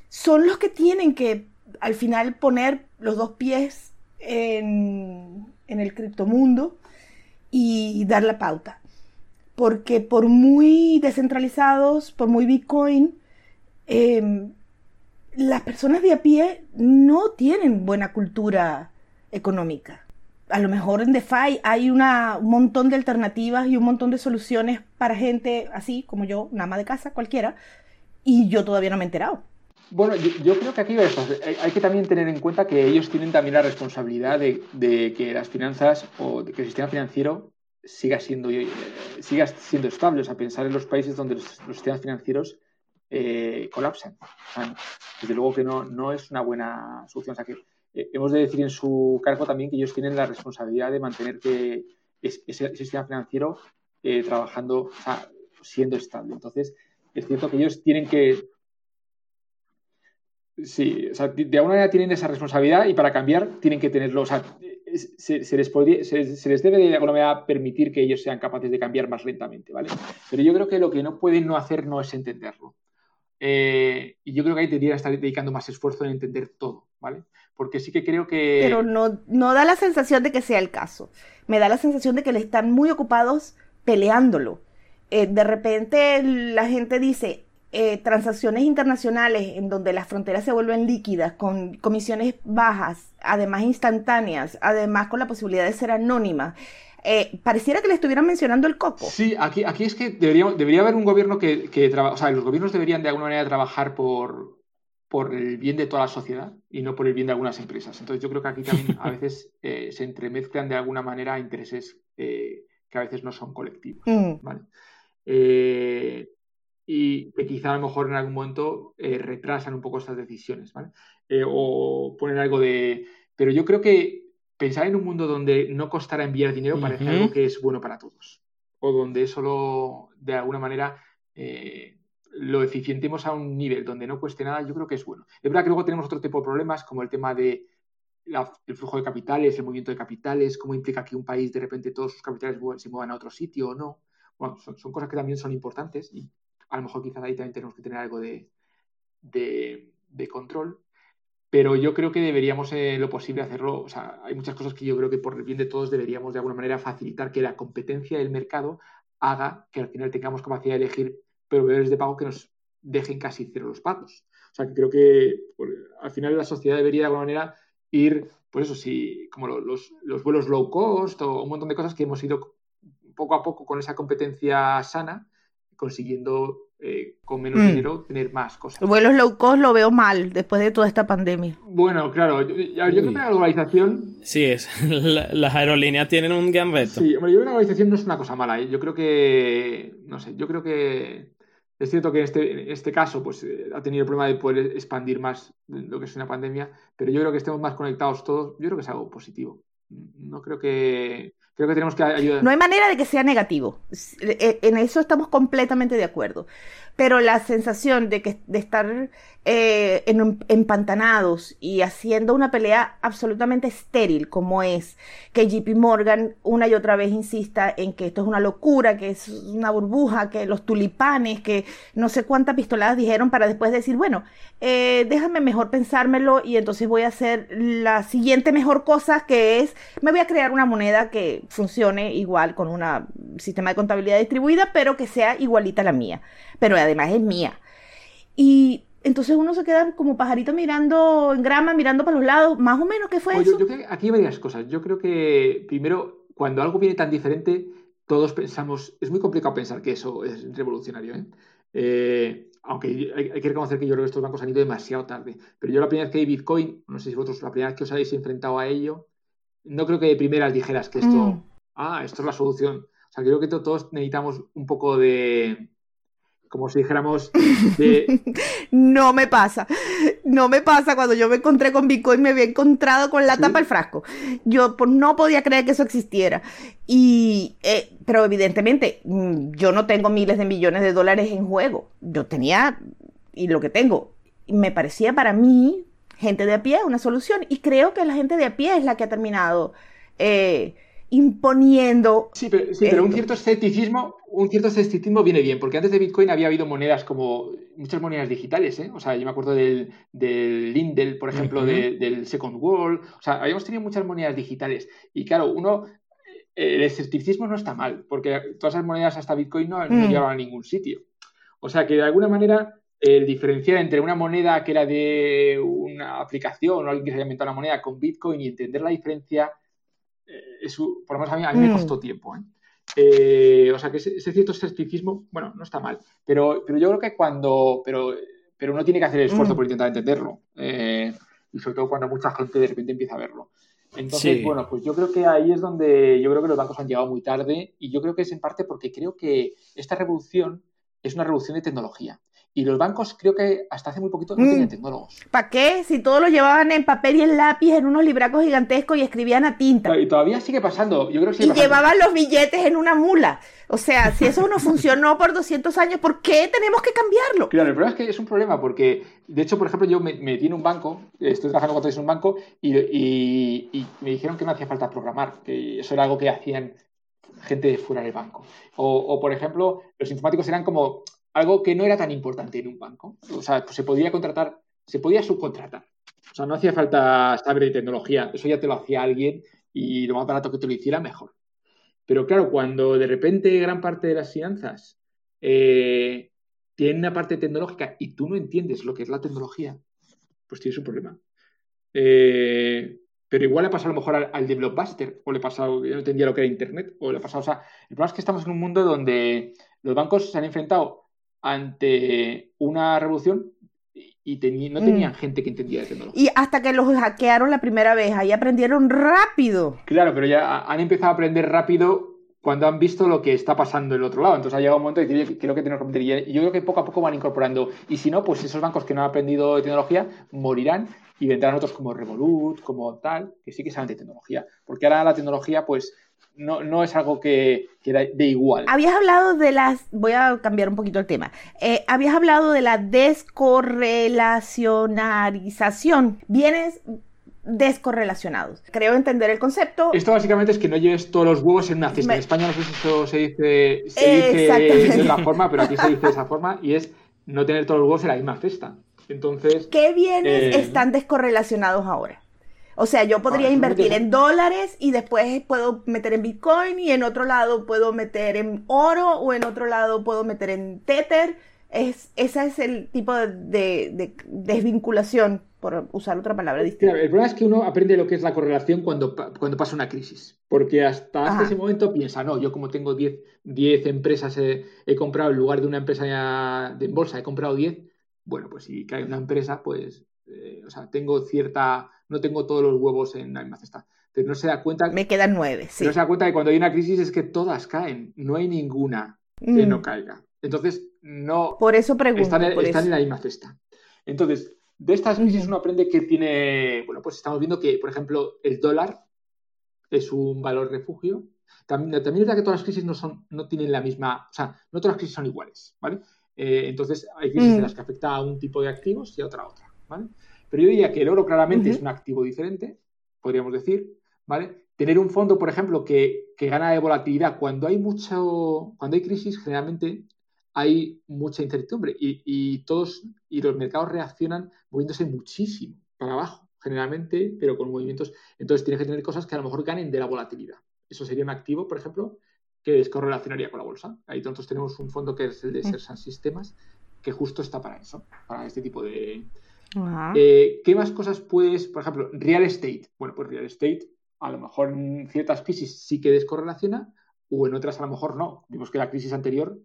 son los que tienen que al final poner los dos pies en, el criptomundo y dar la pauta. Porque por muy descentralizados, por muy Bitcoin, em, las personas de a pie no tienen buena cultura económica. A lo mejor en DeFi hay una, un montón de alternativas y un montón de soluciones para gente así como yo, una ama de casa, cualquiera, y yo todavía no me he enterado. Bueno, yo, creo que aquí hay que también tener en cuenta que ellos tienen también la responsabilidad de, que las finanzas o de que el sistema financiero siga siendo, eh, siga siendo estable. O sea, pensar en los países donde los, sistemas financieros eh, colapsan. desde luego que no, no es una buena solución. O sea, que hemos de decir en su cargo también que ellos tienen la responsabilidad de mantener que ese, sistema financiero trabajando, o sea, siendo estable. Entonces, es cierto que ellos tienen que Sí, o sea, de alguna manera tienen esa responsabilidad y para cambiar tienen que tenerlo. O sea, se, les se, les debe de alguna manera permitir que ellos sean capaces de cambiar más lentamente, ¿vale? Pero yo creo que lo que no pueden no hacer no es entenderlo. Eh, y yo creo que ahí debería estar dedicando más esfuerzo en entender todo, ¿vale? Porque sí que creo que... Pero no, no da la sensación de que sea el caso. Me da la sensación de que le están muy ocupados peleándolo. Eh, de repente la gente dice, eh, transacciones internacionales en donde las fronteras se vuelven líquidas, con comisiones bajas, además instantáneas, además con la posibilidad de ser anónimas. Eh, pareciera que le estuvieran mencionando el coco. Sí, aquí, aquí es que debería, debería haber un gobierno que, que trabaja, o sea, los gobiernos deberían de alguna manera trabajar por, por el bien de toda la sociedad y no por el bien de algunas empresas. Entonces yo creo que aquí también *laughs* a veces eh, se entremezclan de alguna manera intereses eh, que a veces no son colectivos. Mm. ¿vale? y que quizá a lo mejor en algún momento retrasan un poco estas decisiones, ¿vale? o ponen algo de... Pero yo creo que pensar en un mundo donde no costará enviar dinero parece algo que es bueno para todos. O donde solo, de alguna manera, eh, lo eficientemos a un nivel donde no cueste nada, yo creo que es bueno. Es verdad que luego tenemos otro tipo de problemas, como el tema de el flujo de capitales, el movimiento de capitales, cómo implica que un país de repente todos sus capitales se muevan a otro sitio o no. Bueno, son, cosas que también son importantes y a lo mejor quizás ahí también tenemos que tener algo de, de control. Pero yo creo que deberíamos, eh, lo posible, hacerlo. O sea, hay muchas cosas que yo creo que por el bien de todos deberíamos de alguna manera facilitar que la competencia del mercado haga que al final tengamos capacidad de elegir proveedores de pago que nos dejen casi cero los pagos. O sea, que creo que pues, al final la sociedad debería de alguna manera ir, pues eso sí, como los, los vuelos low cost o un montón de cosas que hemos ido poco a poco con esa competencia sana consiguiendo eh, con menos mm. dinero tener más cosas. Vuelos low cost lo veo mal después de toda esta pandemia. Bueno, claro, yo, creo que la globalización... Sí, es. *laughs* las aerolíneas tienen un gran reto. Sí, yo creo que la globalización no es una cosa mala. ¿eh? Yo creo que, no sé, yo creo que es cierto que en este, este caso pues, eh, ha tenido el problema de poder expandir más lo que es una pandemia, pero yo creo que estemos más conectados todos, yo creo que es algo positivo. No creo que Creo que tenemos que ayudar. No hay manera de que sea negativo. E, en eso estamos completamente de acuerdo. Pero la sensación de, que, de estar eh, empantanados y haciendo una pelea absolutamente estéril como es que JP Morgan una y otra vez insista en que esto es una locura, que es una burbuja, que los tulipanes, que no sé cuántas pistoladas dijeron para después decir, bueno, eh, déjame mejor pensármelo y entonces voy a hacer la siguiente mejor cosa que es, me voy a crear una moneda que funcione igual con un sistema de contabilidad distribuida, pero que sea igualita a la mía, pero además es mía. Y entonces uno se queda como pajarito mirando en grama, mirando para los lados, más o menos, ¿qué fue eso? Yo, creo que aquí hay varias cosas. Yo creo que primero, cuando algo viene tan diferente, todos pensamos, es muy complicado pensar que eso es revolucionario, ¿eh? eh aunque hay, que reconocer que yo creo que estos bancos han ido demasiado tarde. Pero yo la primera vez que vi Bitcoin, no sé si vosotros la primera vez que os habéis enfrentado a ello, no creo que de primeras dijeras que esto, mm. ah, esto es la solución. O sea, creo que todos necesitamos un poco de, como si dijéramos *laughs* no me pasa, no me pasa cuando yo me encontré con Bitcoin, me había encontrado con la tapa del frasco. Yo pues, no podía creer que eso existiera. Y, eh, pero evidentemente, mm, yo no tengo miles de millones de dólares en juego. Yo tenía, y lo que tengo, me parecía para mí, gente de a pie, una solución. Y creo que la gente de a pie es la que ha terminado... Eh, imponiendo. Sí, pero, un cierto escepticismo, un cierto escepticismo viene bien, porque antes de Bitcoin había habido monedas como muchas monedas digitales, ¿eh? O sea, yo me acuerdo del, del Lindel, por ejemplo, del Second World. O sea, habíamos tenido muchas monedas digitales. Y claro, uno. El escepticismo no está mal, porque todas esas monedas hasta Bitcoin no, no mm. llevaban a ningún sitio. O sea que de alguna manera el diferenciar entre una moneda que era de una aplicación o alguien que se haya inventado una moneda con Bitcoin y entender la diferencia eh, por lo menos a mí, me mm. costó tiempo. ¿eh? Eh, o sea que ese, cierto escepticismo, bueno, no está mal. Pero, pero yo creo que cuando. Pero, pero uno tiene que hacer el esfuerzo mm. por intentar entenderlo. y sobre todo cuando mucha gente de repente empieza a verlo. Entonces, bueno, pues yo creo que ahí es donde yo creo que los bancos han llegado muy tarde y yo creo que es en parte porque creo que esta revolución es una revolución de tecnología. Y los bancos creo que hasta hace muy poquito no tenían mm. tecnólogos. ¿Para qué? Si todos lo llevaban en papel y en lápiz, en unos libracos gigantescos y escribían a tinta. Y todavía sigue pasando. Yo creo que y llevaban los billetes en una mula. O sea, si eso no *laughs* funcionó por 200 años, ¿por qué tenemos que cambiarlo? Claro, el problema es que es un problema porque, de hecho, por ejemplo, yo me metí en un banco, estoy trabajando con en un banco y, y, me dijeron que no hacía falta programar, que eso era algo que hacían gente fuera del banco. O, o, por ejemplo, los informáticos eran como algo que no era tan importante en un banco. O sea, pues se podía contratar, se podía subcontratar. O sea, no hacía falta saber de tecnología, eso ya te lo hacía alguien y lo más barato que te lo hiciera, mejor. Pero claro, cuando de repente gran parte de las finanzas eh, tiene una parte tecnológica y tú no entiendes lo que es la tecnología, pues tienes un problema. Eh, pero igual le ha pasado a lo mejor al, de Blockbuster, o le ha pasado, yo no entendía lo que era Internet, o le ha pasado, o sea, el problema es que estamos en un mundo donde los bancos se han enfrentado ante una revolución y no tenían mm. gente que entendía de tecnología. Y hasta que los hackearon la primera vez, ahí aprendieron rápido. Claro, pero ya han empezado a aprender rápido cuando han visto lo que está pasando del otro lado. Entonces ha llegado un momento de decir, creo que tenemos que aprender. Y yo creo que poco a poco van incorporando. Y si no, pues esos bancos que no han aprendido de tecnología morirán y vendrán otros como Revolut, como tal, que sí que saben de tecnología. Porque ahora la tecnología, pues, no, es algo que, que de igual. Habías hablado de las, voy a cambiar un poquito el tema, eh, habías hablado de la descorrelacionarización. Vienes descorrelacionados. Creo entender el concepto. Esto básicamente es que no lleves todos los huevos en una cesta. En España no sé si eso se dice, se dice de otra forma, pero aquí se dice de esa forma y es no tener todos los huevos en la misma cesta. Entonces. ¿Qué bienes eh, están descorrelacionados ahora? O sea, yo podría invertir en dólares y después puedo meter en Bitcoin y en otro lado puedo meter en oro o en otro lado puedo meter en Tether. Es, ese es el tipo de, desvinculación, por usar otra palabra distinta. el problema es que uno aprende lo que es la correlación cuando, cuando pasa una crisis. Porque hasta, ese momento piensa, no, yo como tengo 10, empresas he, he, comprado en lugar de una empresa de bolsa, he comprado 10. Bueno, pues si cae una empresa, pues, eh, o sea, tengo cierta no tengo todos los huevos en la misma cesta. Pero no se da cuenta. Me quedan nueve, sí. No se da cuenta que cuando hay una crisis es que todas caen. No hay ninguna que no mm. caiga. Entonces, no. Por eso pregunto. Están, en la misma cesta. Entonces, de estas crisis uno aprende que tiene. Bueno, pues estamos viendo que, por ejemplo, el dólar es un valor refugio. También, también es verdad que todas las crisis no, son, no tienen la misma. O sea, no todas las crisis son iguales, ¿vale? Eh, entonces, hay crisis en mm. las que afecta a un tipo de activos y a otra a otra, ¿vale? Pero yo diría que el oro claramente es un activo diferente, podríamos decir, ¿vale? Tener un fondo, por ejemplo, que, gana de volatilidad. Cuando hay mucho, cuando hay crisis, generalmente hay mucha incertidumbre y, todos y los mercados reaccionan moviéndose muchísimo para abajo, generalmente, pero con movimientos. Entonces tienes que tener cosas que a lo mejor ganen de la volatilidad. Eso sería un activo, por ejemplo, que descorrelacionaría con la bolsa. Ahí nosotros tenemos un fondo que es el de Sersan Sistemas, que justo está para eso, para este tipo de, eh, ¿Qué más cosas puedes, por ejemplo, real estate? Bueno, pues real estate, a lo mejor en ciertas crisis sí que descorrelaciona, o en otras a lo mejor no. Vimos que la crisis anterior,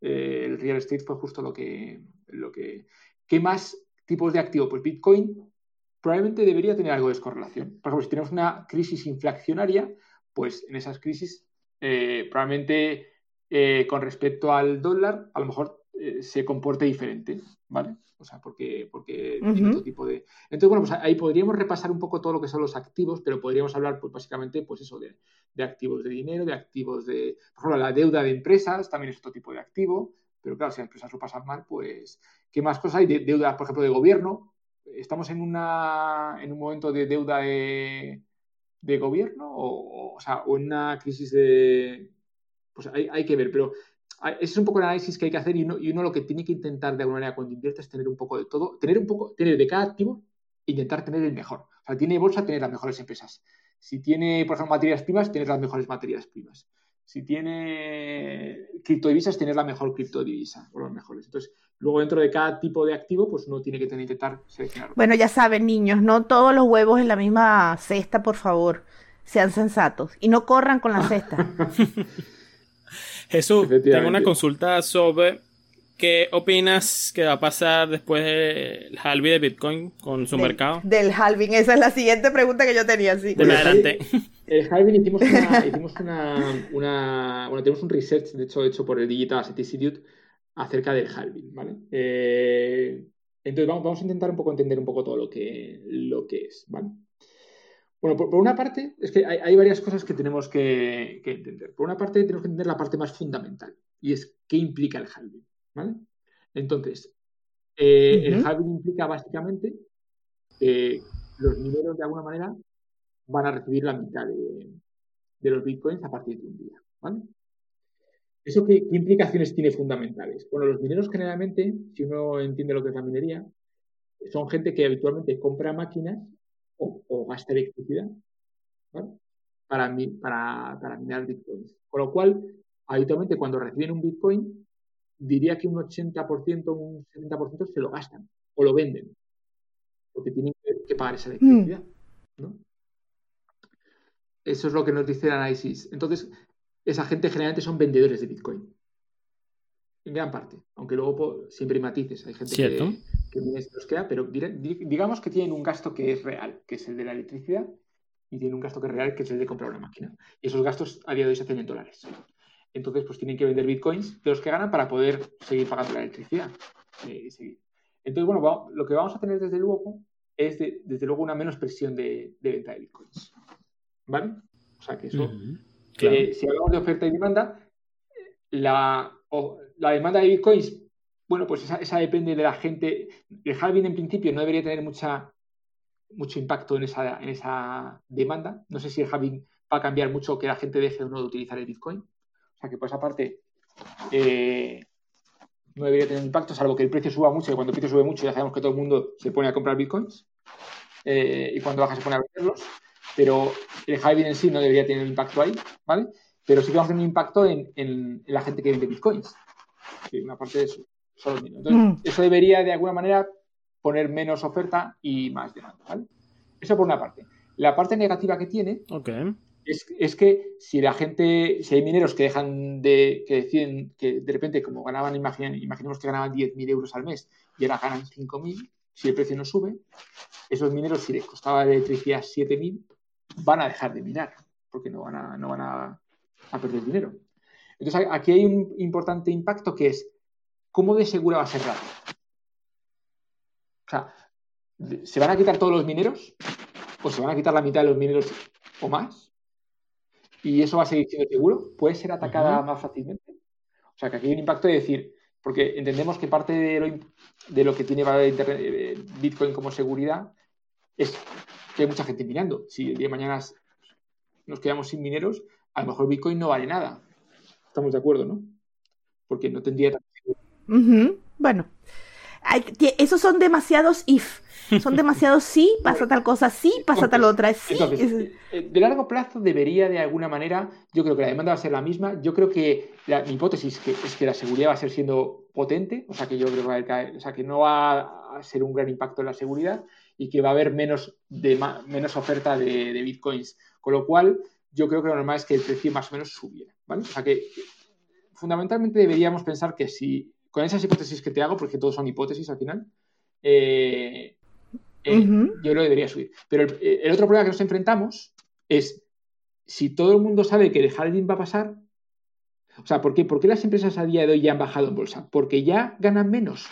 eh, el real estate fue justo lo que, lo que. ¿Qué más tipos de activo? Pues Bitcoin probablemente debería tener algo de descorrelación. Por ejemplo, si tenemos una crisis inflacionaria, pues en esas crisis eh, probablemente con respecto al dólar, a lo mejor se comporte diferente, ¿vale? O sea, porque, porque tiene otro tipo de. Entonces, bueno, pues ahí podríamos repasar un poco todo lo que son los activos, pero podríamos hablar, pues básicamente, pues eso, de, activos de dinero, de activos de. Por ejemplo, la deuda de empresas también es otro tipo de activo, pero claro, si las empresas lo pasan mal, pues. ¿Qué más cosas hay? De, deuda, por ejemplo, de gobierno. ¿Estamos en, una, en un momento de deuda de, de gobierno o, o, sea, o en una crisis de. Pues hay, hay que ver, pero es un poco el análisis que hay que hacer y uno, lo que tiene que intentar de alguna manera cuando invierte es tener un poco de todo, tener un poco, tener de cada activo, intentar tener el mejor. O sea, tiene bolsa, tener las mejores empresas. Si tiene, por ejemplo, materias primas, tener las mejores materias primas. Si tiene criptodivisas, tener la mejor criptodivisa o los mejores. Entonces, luego dentro de cada tipo de activo, pues uno tiene que tener, intentar seleccionar. Bueno, ya saben, niños, no todos los huevos en la misma cesta, por favor. Sean sensatos y no corran con la cesta. *laughs* Jesús, tengo una consulta sobre qué opinas que va a pasar después del halving de Bitcoin con su mercado. Del halving, esa es la siguiente pregunta que yo tenía, sí. De adelante. El halving hicimos una, hicimos una, bueno, tenemos un research, de hecho, hecho por el Digital Asset Institute acerca del halving, ¿vale? Eh, entonces vamos, vamos a intentar un poco entender un poco todo lo que, lo que es, ¿vale? Bueno, por, una parte, es que hay, varias cosas que tenemos que, entender. Por una parte, tenemos que entender la parte más fundamental, y es qué implica el halving. ¿vale? Entonces, eh, el halving implica básicamente que los mineros, de alguna manera, van a recibir la mitad de, los bitcoins a partir de un día. ¿vale? ¿Eso qué, implicaciones tiene fundamentales? Bueno, los mineros generalmente, si uno entiende lo que es la minería, son gente que habitualmente compra máquinas o, gasta electricidad para, para, minar bitcoins. Con lo cual, habitualmente cuando reciben un bitcoin, diría que un 80%, un 70% se lo gastan o lo venden, porque tienen que pagar esa electricidad. Eso es lo que nos dice el análisis. Entonces, esa gente generalmente son vendedores de Bitcoin. En gran parte. Aunque luego siempre hay matices. Hay gente que, que se los queda, pero digamos que tienen un gasto que es real, que es el de la electricidad, y tienen un gasto que es real, que es el de comprar una máquina. Y esos gastos a día de hoy se hacen en dólares. Entonces, pues tienen que vender bitcoins de los que ganan para poder seguir pagando la electricidad. Eh, Entonces, bueno, lo que vamos a tener desde luego es, desde luego, una menos presión de, venta de bitcoins. ¿Vale? O sea que eso, si hablamos de oferta y demanda, la, la demanda de bitcoins, bueno, pues esa, depende de la gente. El halving en principio no debería tener mucha, mucho impacto en esa, en esa demanda. No sé si el halving va a cambiar mucho que la gente deje o no de utilizar el bitcoin. O sea que por esa parte eh, no debería tener impacto, salvo que el precio suba mucho, y cuando el precio sube mucho ya sabemos que todo el mundo se pone a comprar bitcoins. Eh, y cuando baja se pone a venderlos pero el halving en sí no debería tener impacto ahí, ¿vale? Pero sí que vamos a tener un impacto en, la gente que vende bitcoins. Sí, una parte de eso. Entonces, mm. eso debería de alguna manera poner menos oferta y más demanda, ¿vale? Eso por una parte. La parte negativa que tiene es, que si la gente, si hay mineros que dejan de, que deciden que de repente, como ganaban, imaginemos que ganaban 10.000 euros al mes y ahora ganan 5.000, si el precio no sube, esos mineros, si les costaba la electricidad 7.000, van a dejar de minar, porque no van a, no van a, perder dinero. Entonces, aquí hay un importante impacto que es cómo de segura va a ser rápido. O sea, ¿se van a quitar todos los mineros? ¿O se van a quitar la mitad de los mineros o más? ¿Y eso va a seguir siendo seguro? ¿Puede ser atacada más fácilmente? O sea, que aquí hay un impacto de decir, porque entendemos que parte de lo, que tiene eh, Bitcoin como seguridad es que hay mucha gente minando. Si el día de mañana nos quedamos sin mineros, a lo mejor Bitcoin no vale nada. Estamos de acuerdo, ¿no? Porque no tendría... Bueno, esos son demasiados if. Son demasiados *laughs* sí, pasa tal cosa, sí, pasa tal otra, sí. Eh, de largo plazo debería de alguna manera, yo creo que la demanda va a ser la misma. Yo creo que mi hipótesis es que la seguridad va a ser siendo potente, o sea que yo creo que, va a caer, o sea, que no va a ser un gran impacto en la seguridad y que va a haber menos, de, menos oferta de, bitcoins. Con lo cual, yo creo que lo normal es que el precio más o menos subiera. ¿vale? O sea que fundamentalmente deberíamos pensar que si, con esas hipótesis que te hago, porque todos son hipótesis al final, eh, eh, yo lo debería subir. Pero el, otro problema que nos enfrentamos es si todo el mundo sabe que el halving va a pasar, o sea, ¿por qué, ¿por qué las empresas a día de hoy ya han bajado en bolsa? Porque ya ganan menos.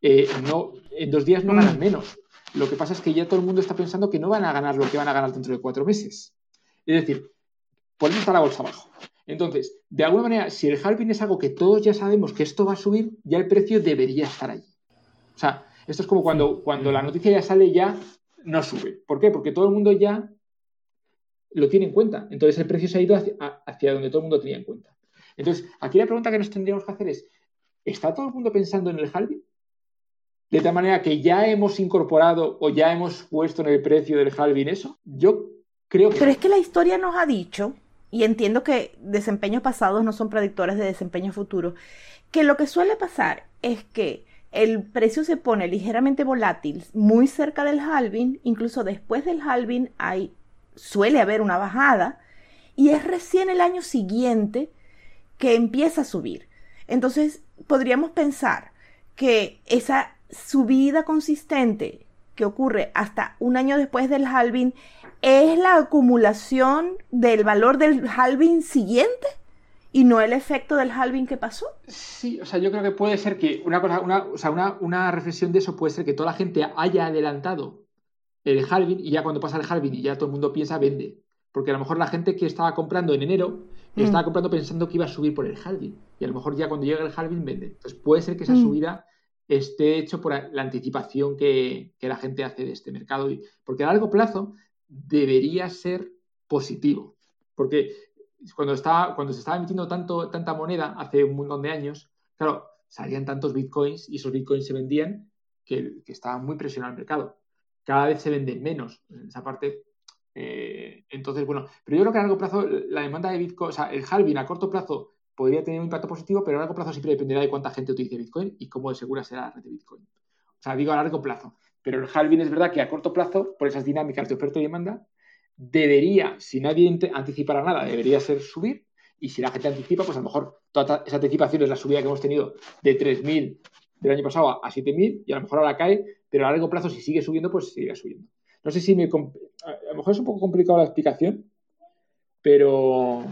Eh, no, en dos días no ganan mm. menos. Lo que pasa es que ya todo el mundo está pensando que no van a ganar lo que van a ganar dentro de cuatro meses. Es decir, por eso está la bolsa abajo. Entonces, de alguna manera, si el halving es algo que todos ya sabemos que esto va a subir, ya el precio debería estar ahí. O sea, esto es como cuando, cuando la noticia ya sale, ya no sube. ¿Por qué? Porque todo el mundo ya lo tiene en cuenta. Entonces el precio se ha ido hacia, hacia donde todo el mundo tenía en cuenta. Entonces, aquí la pregunta que nos tendríamos que hacer es, ¿está todo el mundo pensando en el halving? de tal manera que ya hemos incorporado o ya hemos puesto en el precio del halving eso? Yo creo que... Pero es que la historia nos ha dicho, y entiendo que desempeños pasados no son predictores de desempeño futuro, que lo que suele pasar es que el precio se pone ligeramente volátil muy cerca del halving, incluso después del halving hay, suele haber una bajada, y es recién el año siguiente que empieza a subir. Entonces, podríamos pensar que esa subida consistente que ocurre hasta un año después del halving es la acumulación del valor del halving siguiente y no el efecto del halving que pasó. Sí, o sea, yo creo que puede ser que una cosa, una, o sea, una, reflexión de eso puede ser que toda la gente haya adelantado el halving y ya cuando pasa el halving y ya todo el mundo piensa vende. Porque a lo mejor la gente que estaba comprando en enero mm. estaba comprando pensando que iba a subir por el halving. Y a lo mejor ya cuando llega el halving vende. Entonces puede ser que esa mm. subida esté hecho por la anticipación que, la gente hace de este mercado. Porque a largo plazo debería ser positivo. Porque cuando, estaba, cuando se estaba emitiendo tanto, tanta moneda hace un montón de años, claro, salían tantos bitcoins y esos bitcoins se vendían que, estaba muy presionado el mercado. Cada vez se venden menos en esa parte. Eh, entonces, bueno, pero yo creo que a largo plazo la demanda de bitcoin, o sea, el halving a corto plazo podría tener un impacto positivo, pero a largo plazo siempre dependerá de cuánta gente utilice bitcoin y cómo de segura será la red de bitcoin. O sea, digo a largo plazo. Pero el halving es verdad que a corto plazo, por esas dinámicas de oferta y demanda, debería, si nadie anticipara nada, debería ser subir. Y si la gente anticipa, pues a lo mejor toda esa anticipación es la subida que hemos tenido de 3.000 del año pasado a 7.000 y a lo mejor ahora cae, pero a largo plazo si sigue subiendo, pues seguirá subiendo. No sé si me... A lo mejor es un poco complicado la explicación, pero,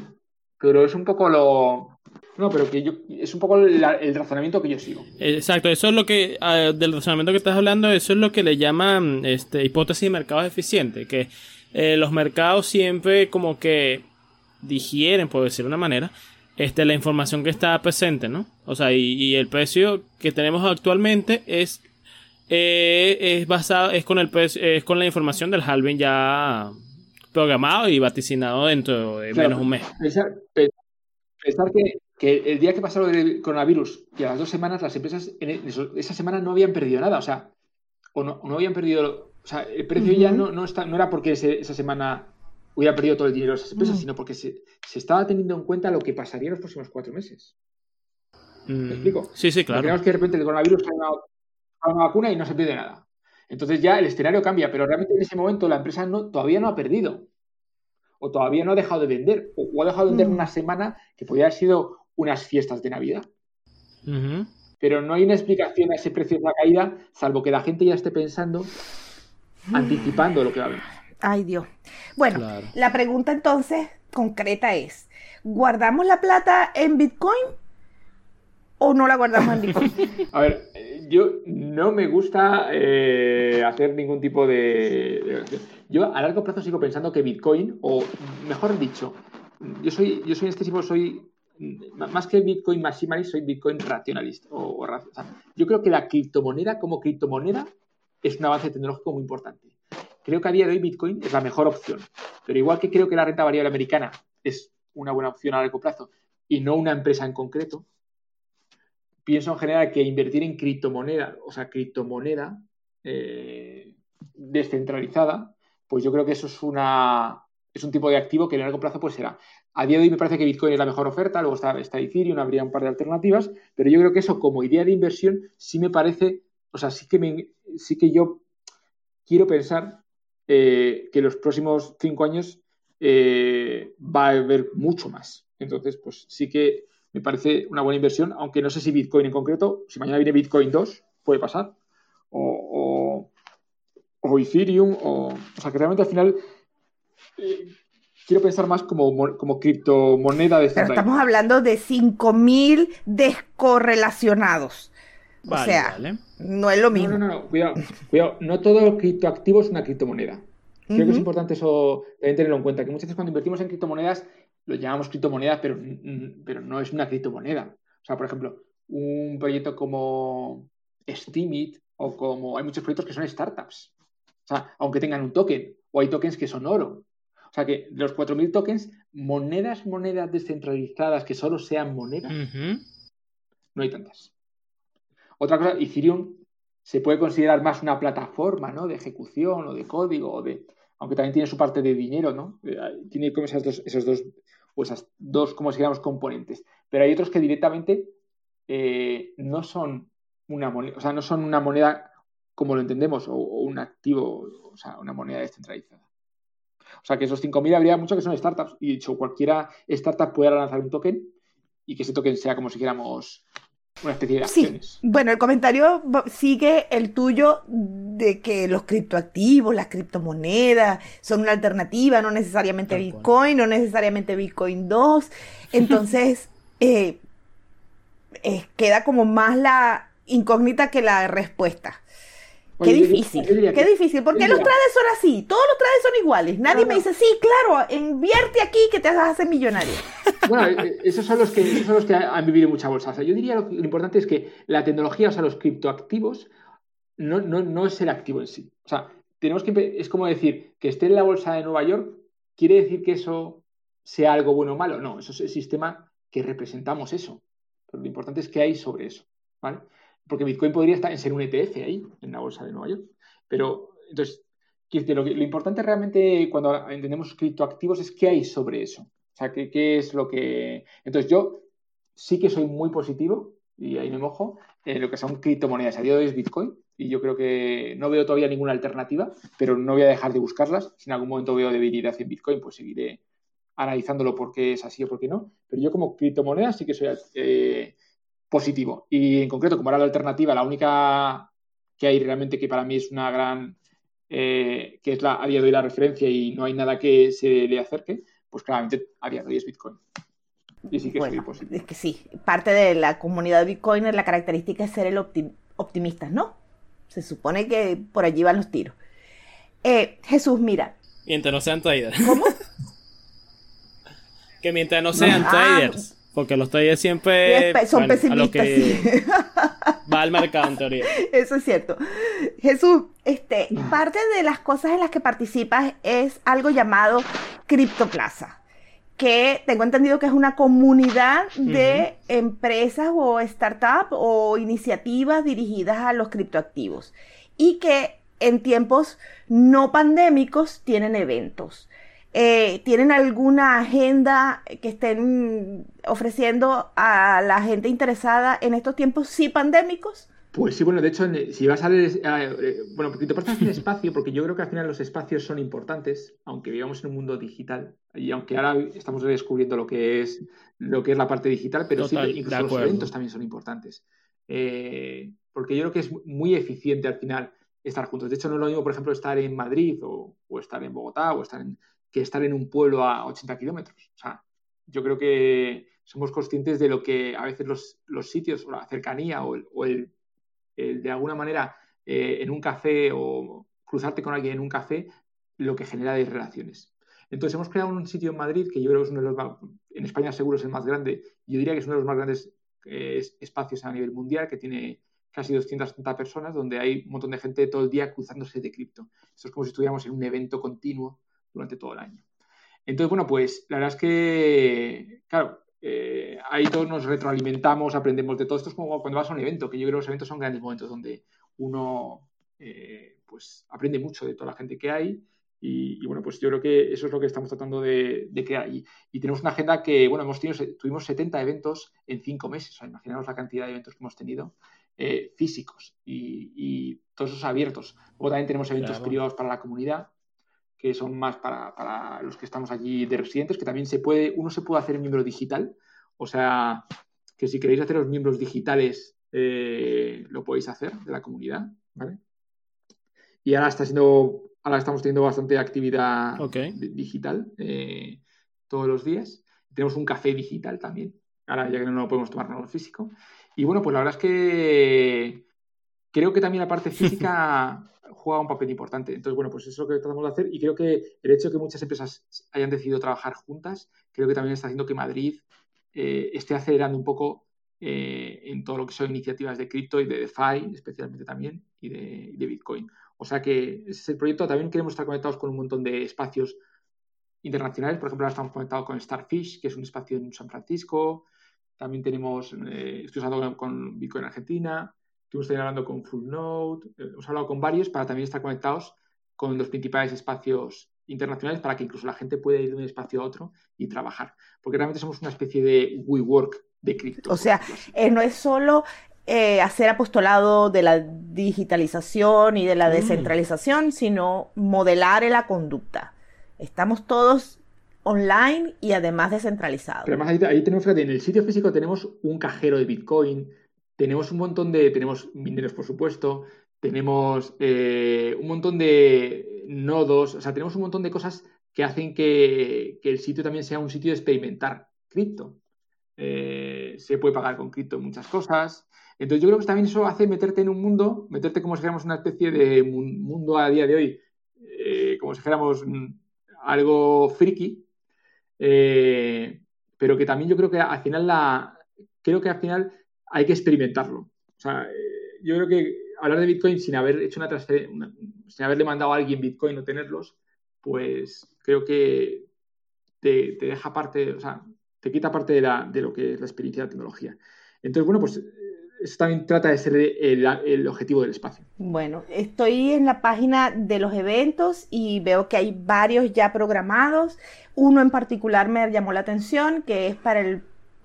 pero es un poco lo... No, pero que yo, es un poco el razonamiento que yo sigo. Exacto, eso es lo que, ah, del razonamiento que estás hablando, eso es lo que le llaman este, hipótesis de mercados eficientes, que eh, los mercados siempre como que digieren, por decirlo de una manera, este, la información que está presente, ¿no? O sea, y, el precio que tenemos actualmente es, eh, es basado, es con el es con la información del halving ya programado y vaticinado dentro de menos de un mes. Pensar, que, el día que pasaron el coronavirus y a las dos semanas las empresas en esa semana no habían perdido nada, o sea, o no, no habían perdido, o sea, el precio ya no, no, está, no era porque esa semana hubiera perdido todo el dinero de esas empresas, sino porque se, estaba teniendo en cuenta lo que pasaría en los próximos cuatro meses. ¿Me mm. explico? Sí, sí, claro. Porque que de repente el coronavirus trae una, una, vacuna y no se pierde nada. Entonces ya el escenario cambia, pero realmente en ese momento la empresa no, todavía no ha perdido. O todavía no ha dejado de vender. O, ha dejado de vender mm. una semana que podría haber sido unas fiestas de Navidad. Pero no hay una explicación a ese precio de la caída, salvo que la gente ya esté pensando, anticipando lo que va a venir. Ay Dios. Bueno, la pregunta entonces concreta es, ¿guardamos la plata en Bitcoin o no la guardamos en Bitcoin? *laughs* A ver, yo no me gusta eh, hacer ningún tipo de, Yo a largo plazo sigo pensando que Bitcoin, o mejor dicho, yo soy, yo soy en este tipo, soy más que Bitcoin maximalist, soy Bitcoin racionalista. O, yo creo que la criptomoneda como criptomoneda es un avance tecnológico muy importante. Creo que a día de hoy Bitcoin es la mejor opción. Pero igual que creo que la renta variable americana es una buena opción a largo plazo y no una empresa en concreto, pienso en general que invertir en criptomoneda, o sea, criptomoneda eh, descentralizada, pues yo creo que eso es una es un tipo de activo que a largo plazo pues será. A día de hoy me parece que Bitcoin es la mejor oferta, luego está, Ethereum, habría un par de alternativas, pero yo creo que eso como idea de inversión sí me parece, o sea, sí que, me, sí que yo quiero pensar eh, que los próximos cinco años eh, va a haber mucho más. Entonces, pues sí que me parece una buena inversión, aunque no sé si Bitcoin en concreto, si mañana viene Bitcoin 2, puede pasar, o, o, Ethereum, o, o sea, que realmente al final eh, quiero pensar más como, como criptomoneda de Pero estamos hablando de 5.000 descorrelacionados. o sea, no es lo mismo. No, no, no, cuidado, cuidado. No todo criptoactivo es una criptomoneda. Creo que es importante eso también tenerlo en cuenta, que muchas veces cuando invertimos en criptomonedas lo llamamos criptomonedas, pero, pero no es una criptomoneda. O sea, por ejemplo, un proyecto como Steemit o como hay muchos proyectos que son startups. O sea, aunque tengan un token, o hay tokens que son oro. O sea que los 4.000 tokens, monedas, monedas descentralizadas que solo sean monedas, no hay tantas. Otra cosa, Ethereum se puede considerar más una plataforma ¿no? de ejecución o de código, o de, aunque también tiene su parte de dinero, ¿no? Eh, tiene como esas dos, esos dos, o esas dos, como si componentes. Pero hay otros que directamente eh, no son una moneda, o sea, no son una moneda como lo entendemos, o, un activo, o sea, una moneda descentralizada. O sea, que esos 5.000 habría mucho que son startups. Y de hecho, cualquiera startup puede lanzar un token y que ese token sea como si queramos una especie de acciones. Sí. Bueno, el comentario sigue el tuyo de que los criptoactivos, las criptomonedas son una alternativa, no necesariamente Bitcoin, no necesariamente Bitcoin 2. *laughs* Entonces, eh, eh, queda como más la incógnita que la respuesta. Qué difícil, qué difícil. ¿Por qué los trades son así? Todos los trades son iguales. Nadie me dice, sí, claro, invierte aquí que te hacer millonario. *laughs* Bueno, eh, eh, esos son los que, esos son los que han vivido mucha bolsa. O sea, yo diría lo, lo, importante es que la tecnología, o sea, los criptoactivos, no, no, no es el activo en sí. O sea, tenemos que, es como decir que esté en la bolsa de Nueva York, quiere decir que eso sea algo bueno o malo. No, eso es el sistema que representamos eso. Pero lo importante es que hay sobre eso. ¿vale? Porque Bitcoin podría estar en ser un ETF ahí, en la bolsa de Nueva York. Pero, entonces, lo, importante realmente cuando entendemos criptoactivos es qué hay sobre eso. O sea, qué, es lo que. Entonces, yo sí que soy muy positivo, y ahí me mojo, en lo que son criptomonedas. A día de hoy es Bitcoin, y yo creo que no veo todavía ninguna alternativa, pero no voy a dejar de buscarlas. Si en algún momento veo debilidad en Bitcoin, pues seguiré analizándolo por qué es así o por qué no. Pero yo como criptomoneda sí que soy eh, positivo. Y en concreto, como era la alternativa, la única que hay realmente que para mí es una gran, eh, que es la, a día de hoy la referencia y no hay nada que se le acerque, pues claramente a día de hoy es Bitcoin. Y sí que soy positivo. Es que sí, parte de la comunidad de Bitcoin es la característica de ser el optimista, ¿no? Se supone que por allí van los tiros. Eh, Jesús, mira. Mientras no sean traders. ¿Cómo? *laughs* que mientras no sean ah. traders. Porque los traders siempre son pesimistas. *laughs* va al mercado en teoría. Eso es cierto. Jesús, este, parte de las cosas en las que participas es algo llamado Criptoplaza que tengo entendido que es una comunidad de empresas o startups o iniciativas dirigidas a los criptoactivos y que en tiempos no pandémicos tienen eventos. Eh, ¿Tienen alguna agenda que estén ofreciendo a la gente interesada en estos tiempos sí pandémicos? Pues sí, bueno, de hecho, si vas a ver, eh, bueno, porque te pasas el espacio, porque yo creo que al final los espacios son importantes, aunque vivamos en un mundo digital, y aunque ahora estamos descubriendo lo que es lo que es la parte digital, pero sí incluso los eventos también son importantes. Eh, porque yo creo que es muy eficiente al final estar juntos. De hecho, no es lo mismo, por ejemplo, estar en Madrid o, estar en Bogotá o estar en, que estar en un pueblo a 80 kilómetros. O sea, yo creo que somos conscientes de lo que a veces los, los sitios o la cercanía o el de alguna manera eh, en un café o cruzarte con alguien en un café, lo que genera de relaciones. Entonces hemos creado un sitio en Madrid que yo creo que es uno de los más, en España seguro es el más grande, yo diría que es uno de los más grandes eh, espacios a nivel mundial, que tiene casi 230 personas, donde hay un montón de gente todo el día cruzándose de cripto. Esto es como si estuviéramos en un evento continuo durante todo el año. Entonces, bueno, pues la verdad es que, claro, eh, ahí todos nos retroalimentamos, aprendemos de todo. Esto es como cuando vas a un evento, que yo creo que los eventos son grandes momentos donde uno eh, pues aprende mucho de toda la gente que hay. Y, bueno, pues yo creo que eso es lo que estamos tratando de, crear. Y, y, tenemos una agenda que, bueno, hemos tenido, tuvimos 70 eventos en 5 meses. O sea, imaginaos la cantidad de eventos que hemos tenido eh, físicos y, todos esos abiertos. Luego también tenemos eventos privados para la comunidad que son más para, los que estamos allí de residentes, que también se puede, uno se puede hacer miembro digital, o sea, que si queréis hacer los miembros digitales, eh, lo podéis hacer de la comunidad, ¿vale? Y ahora está siendo, ahora estamos teniendo bastante actividad digital eh, todos los días. Tenemos un café digital también, ahora ya que no lo podemos tomar nada físico. Y bueno, pues la verdad es que creo que también la parte física *laughs* juega un papel importante. Entonces, bueno, pues eso es lo que tratamos de hacer y creo que el hecho de que muchas empresas hayan decidido trabajar juntas, creo que también está haciendo que Madrid eh, esté acelerando un poco eh, en todo lo que son iniciativas de cripto y de DeFi, especialmente también, y de, Bitcoin. O sea que ese es el proyecto. También queremos estar conectados con un montón de espacios internacionales. Por ejemplo, ahora estamos conectados con Starfish, que es un espacio en San Francisco. También tenemos, eh, estoy usando con Bitcoin Argentina. Estuvimos también hablando con Full Node, eh, hemos hablado con varios para también estar conectados con los principales espacios internacionales para que incluso la gente pueda ir de un espacio a otro y trabajar. Porque realmente somos una especie de WeWork de cripto. O sea, eh, no es solo eh, hacer apostolado de la digitalización y de la mm. descentralización, sino modelar la conducta. Estamos todos online y además descentralizados. Pero además ahí, ahí tenemos, en el sitio físico tenemos un cajero de Bitcoin, tenemos un montón de, tenemos mineros por supuesto, tenemos eh, un montón de nodos, o sea, tenemos un montón de cosas que hacen que, el sitio también sea un sitio de experimentar cripto. Eh, se puede pagar con cripto muchas cosas. Entonces yo creo que también eso hace meterte en un mundo, meterte como si fuéramos una especie de mundo a día de hoy, eh, como si fuéramos algo friki, pero que también yo creo que al final la, creo que al final hay que experimentarlo. O sea, eh, yo creo que hablar de Bitcoin sin haber hecho una transferencia, sin haberle mandado a alguien Bitcoin o tenerlos, pues creo que te, deja parte, o sea, te quita parte de, la, de lo que es la experiencia de la tecnología. Entonces, bueno, pues eso también trata de ser el, objetivo del espacio. Bueno, estoy en la página de los eventos y veo que hay varios ya programados. Uno en particular me llamó la atención, que es para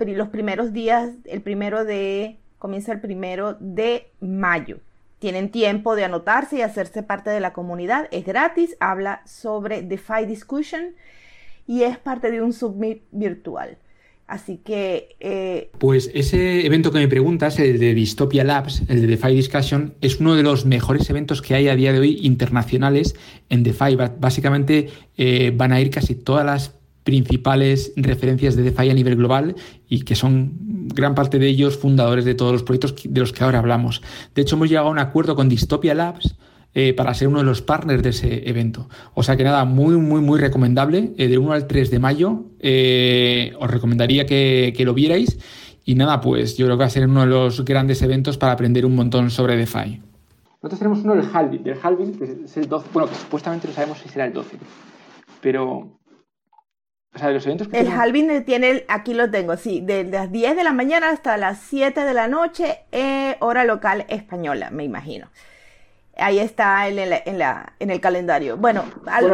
los primeros días, el primero de, comienza el primero de mayo. Tienen tiempo de anotarse y hacerse parte de la comunidad. Es gratis, habla sobre DeFi Discussion y es parte de un submit virtual. Así que... Eh, pues ese evento que me preguntas, el de Dystopia Labs, el de DeFi Discussion, es uno de los mejores eventos que hay a día de hoy internacionales en DeFi. Básicamente eh, van a ir casi todas las principales referencias de DeFi a nivel global y que son gran parte de ellos fundadores de todos los proyectos de los que ahora hablamos. De hecho, hemos llegado a un acuerdo con Dystopia Labs eh, para ser uno de los partners de ese evento. O sea que nada, muy, muy, muy recomendable. Eh, de 1 al 3 de mayo eh, os recomendaría que, lo vierais. Y nada, pues yo creo que va a ser uno de los grandes eventos para aprender un montón sobre DeFi. Nosotros tenemos uno del Halving, del Halving, que es el 12, bueno, que supuestamente no sabemos si será el 12, pero o sea, los eventos que El Halving tiene, aquí lo tengo, sí, de, las 10 de la mañana hasta las 7 de la noche, hora local española, me imagino ahí está en el, en la, en el calendario. Bueno,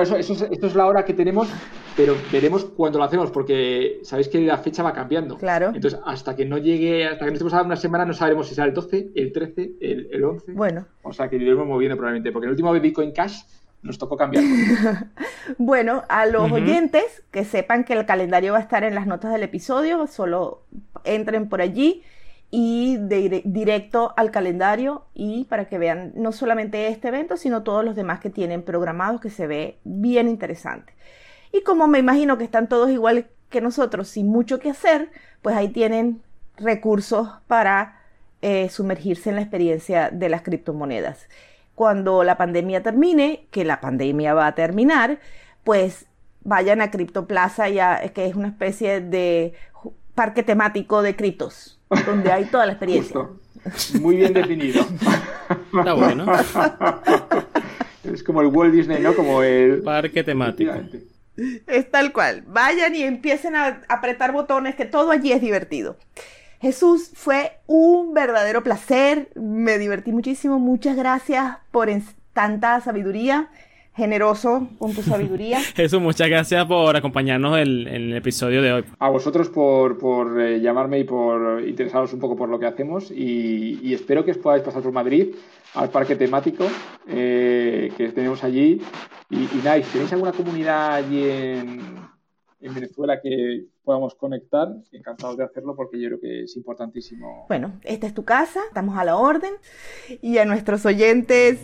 eso, esto es la hora que tenemos, pero veremos cuándo lo hacemos, porque sabéis que la fecha va cambiando. Claro. Entonces, hasta que no llegue, hasta que no estemos a una semana, no sabremos si será el 12, el 13, el, el 11. Bueno. O sea, que iremos moviendo probablemente, porque el último Bitcoin Cash nos tocó cambiar. *laughs* bueno, a los oyentes que sepan que el calendario va a estar en las notas del episodio, solo entren por allí y de, directo al calendario y para que vean no solamente este evento, sino todos los demás que tienen programados que se ve bien interesante. Y como me imagino que están todos igual que nosotros, sin mucho que hacer, pues ahí tienen recursos para eh, sumergirse en la experiencia de las criptomonedas. Cuando la pandemia termine, que la pandemia va a terminar, pues vayan a CryptoPlaza, ya, que es una especie de parque temático de criptos donde hay toda la *laughs* experiencia. Muy bien definido. Está bueno. *laughs* Es como el Walt Disney, ¿no? Como el... Parque temático. Es tal cual. Vayan y empiecen a apretar botones, que todo allí es divertido. Jesús, fue un verdadero placer. Me divertí muchísimo. Muchas gracias por tanta sabiduría generoso con tu sabiduría. *laughs* Jesús, muchas gracias por acompañarnos en, el episodio de hoy. A vosotros por, por eh, llamarme y por interesaros un poco por lo que hacemos y, espero que os podáis pasar por Madrid al parque temático eh, que tenemos allí. Y, y nada, si tenéis alguna comunidad allí en, en Venezuela que podamos conectar, encantados de hacerlo porque yo creo que es importantísimo. Bueno, esta es tu casa, estamos a la orden y a nuestros oyentes,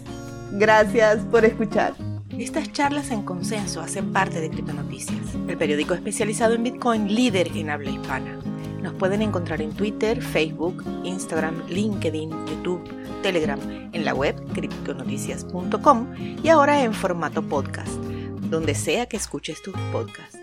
gracias por escuchar. Estas charlas en consenso hacen parte de Criptonoticias, el periódico especializado en Bitcoin líder en habla hispana. Nos pueden encontrar en Twitter, Facebook, Instagram, LinkedIn, YouTube, Telegram, en la web criptonoticias.com y ahora en formato podcast, donde sea que escuches tus podcasts.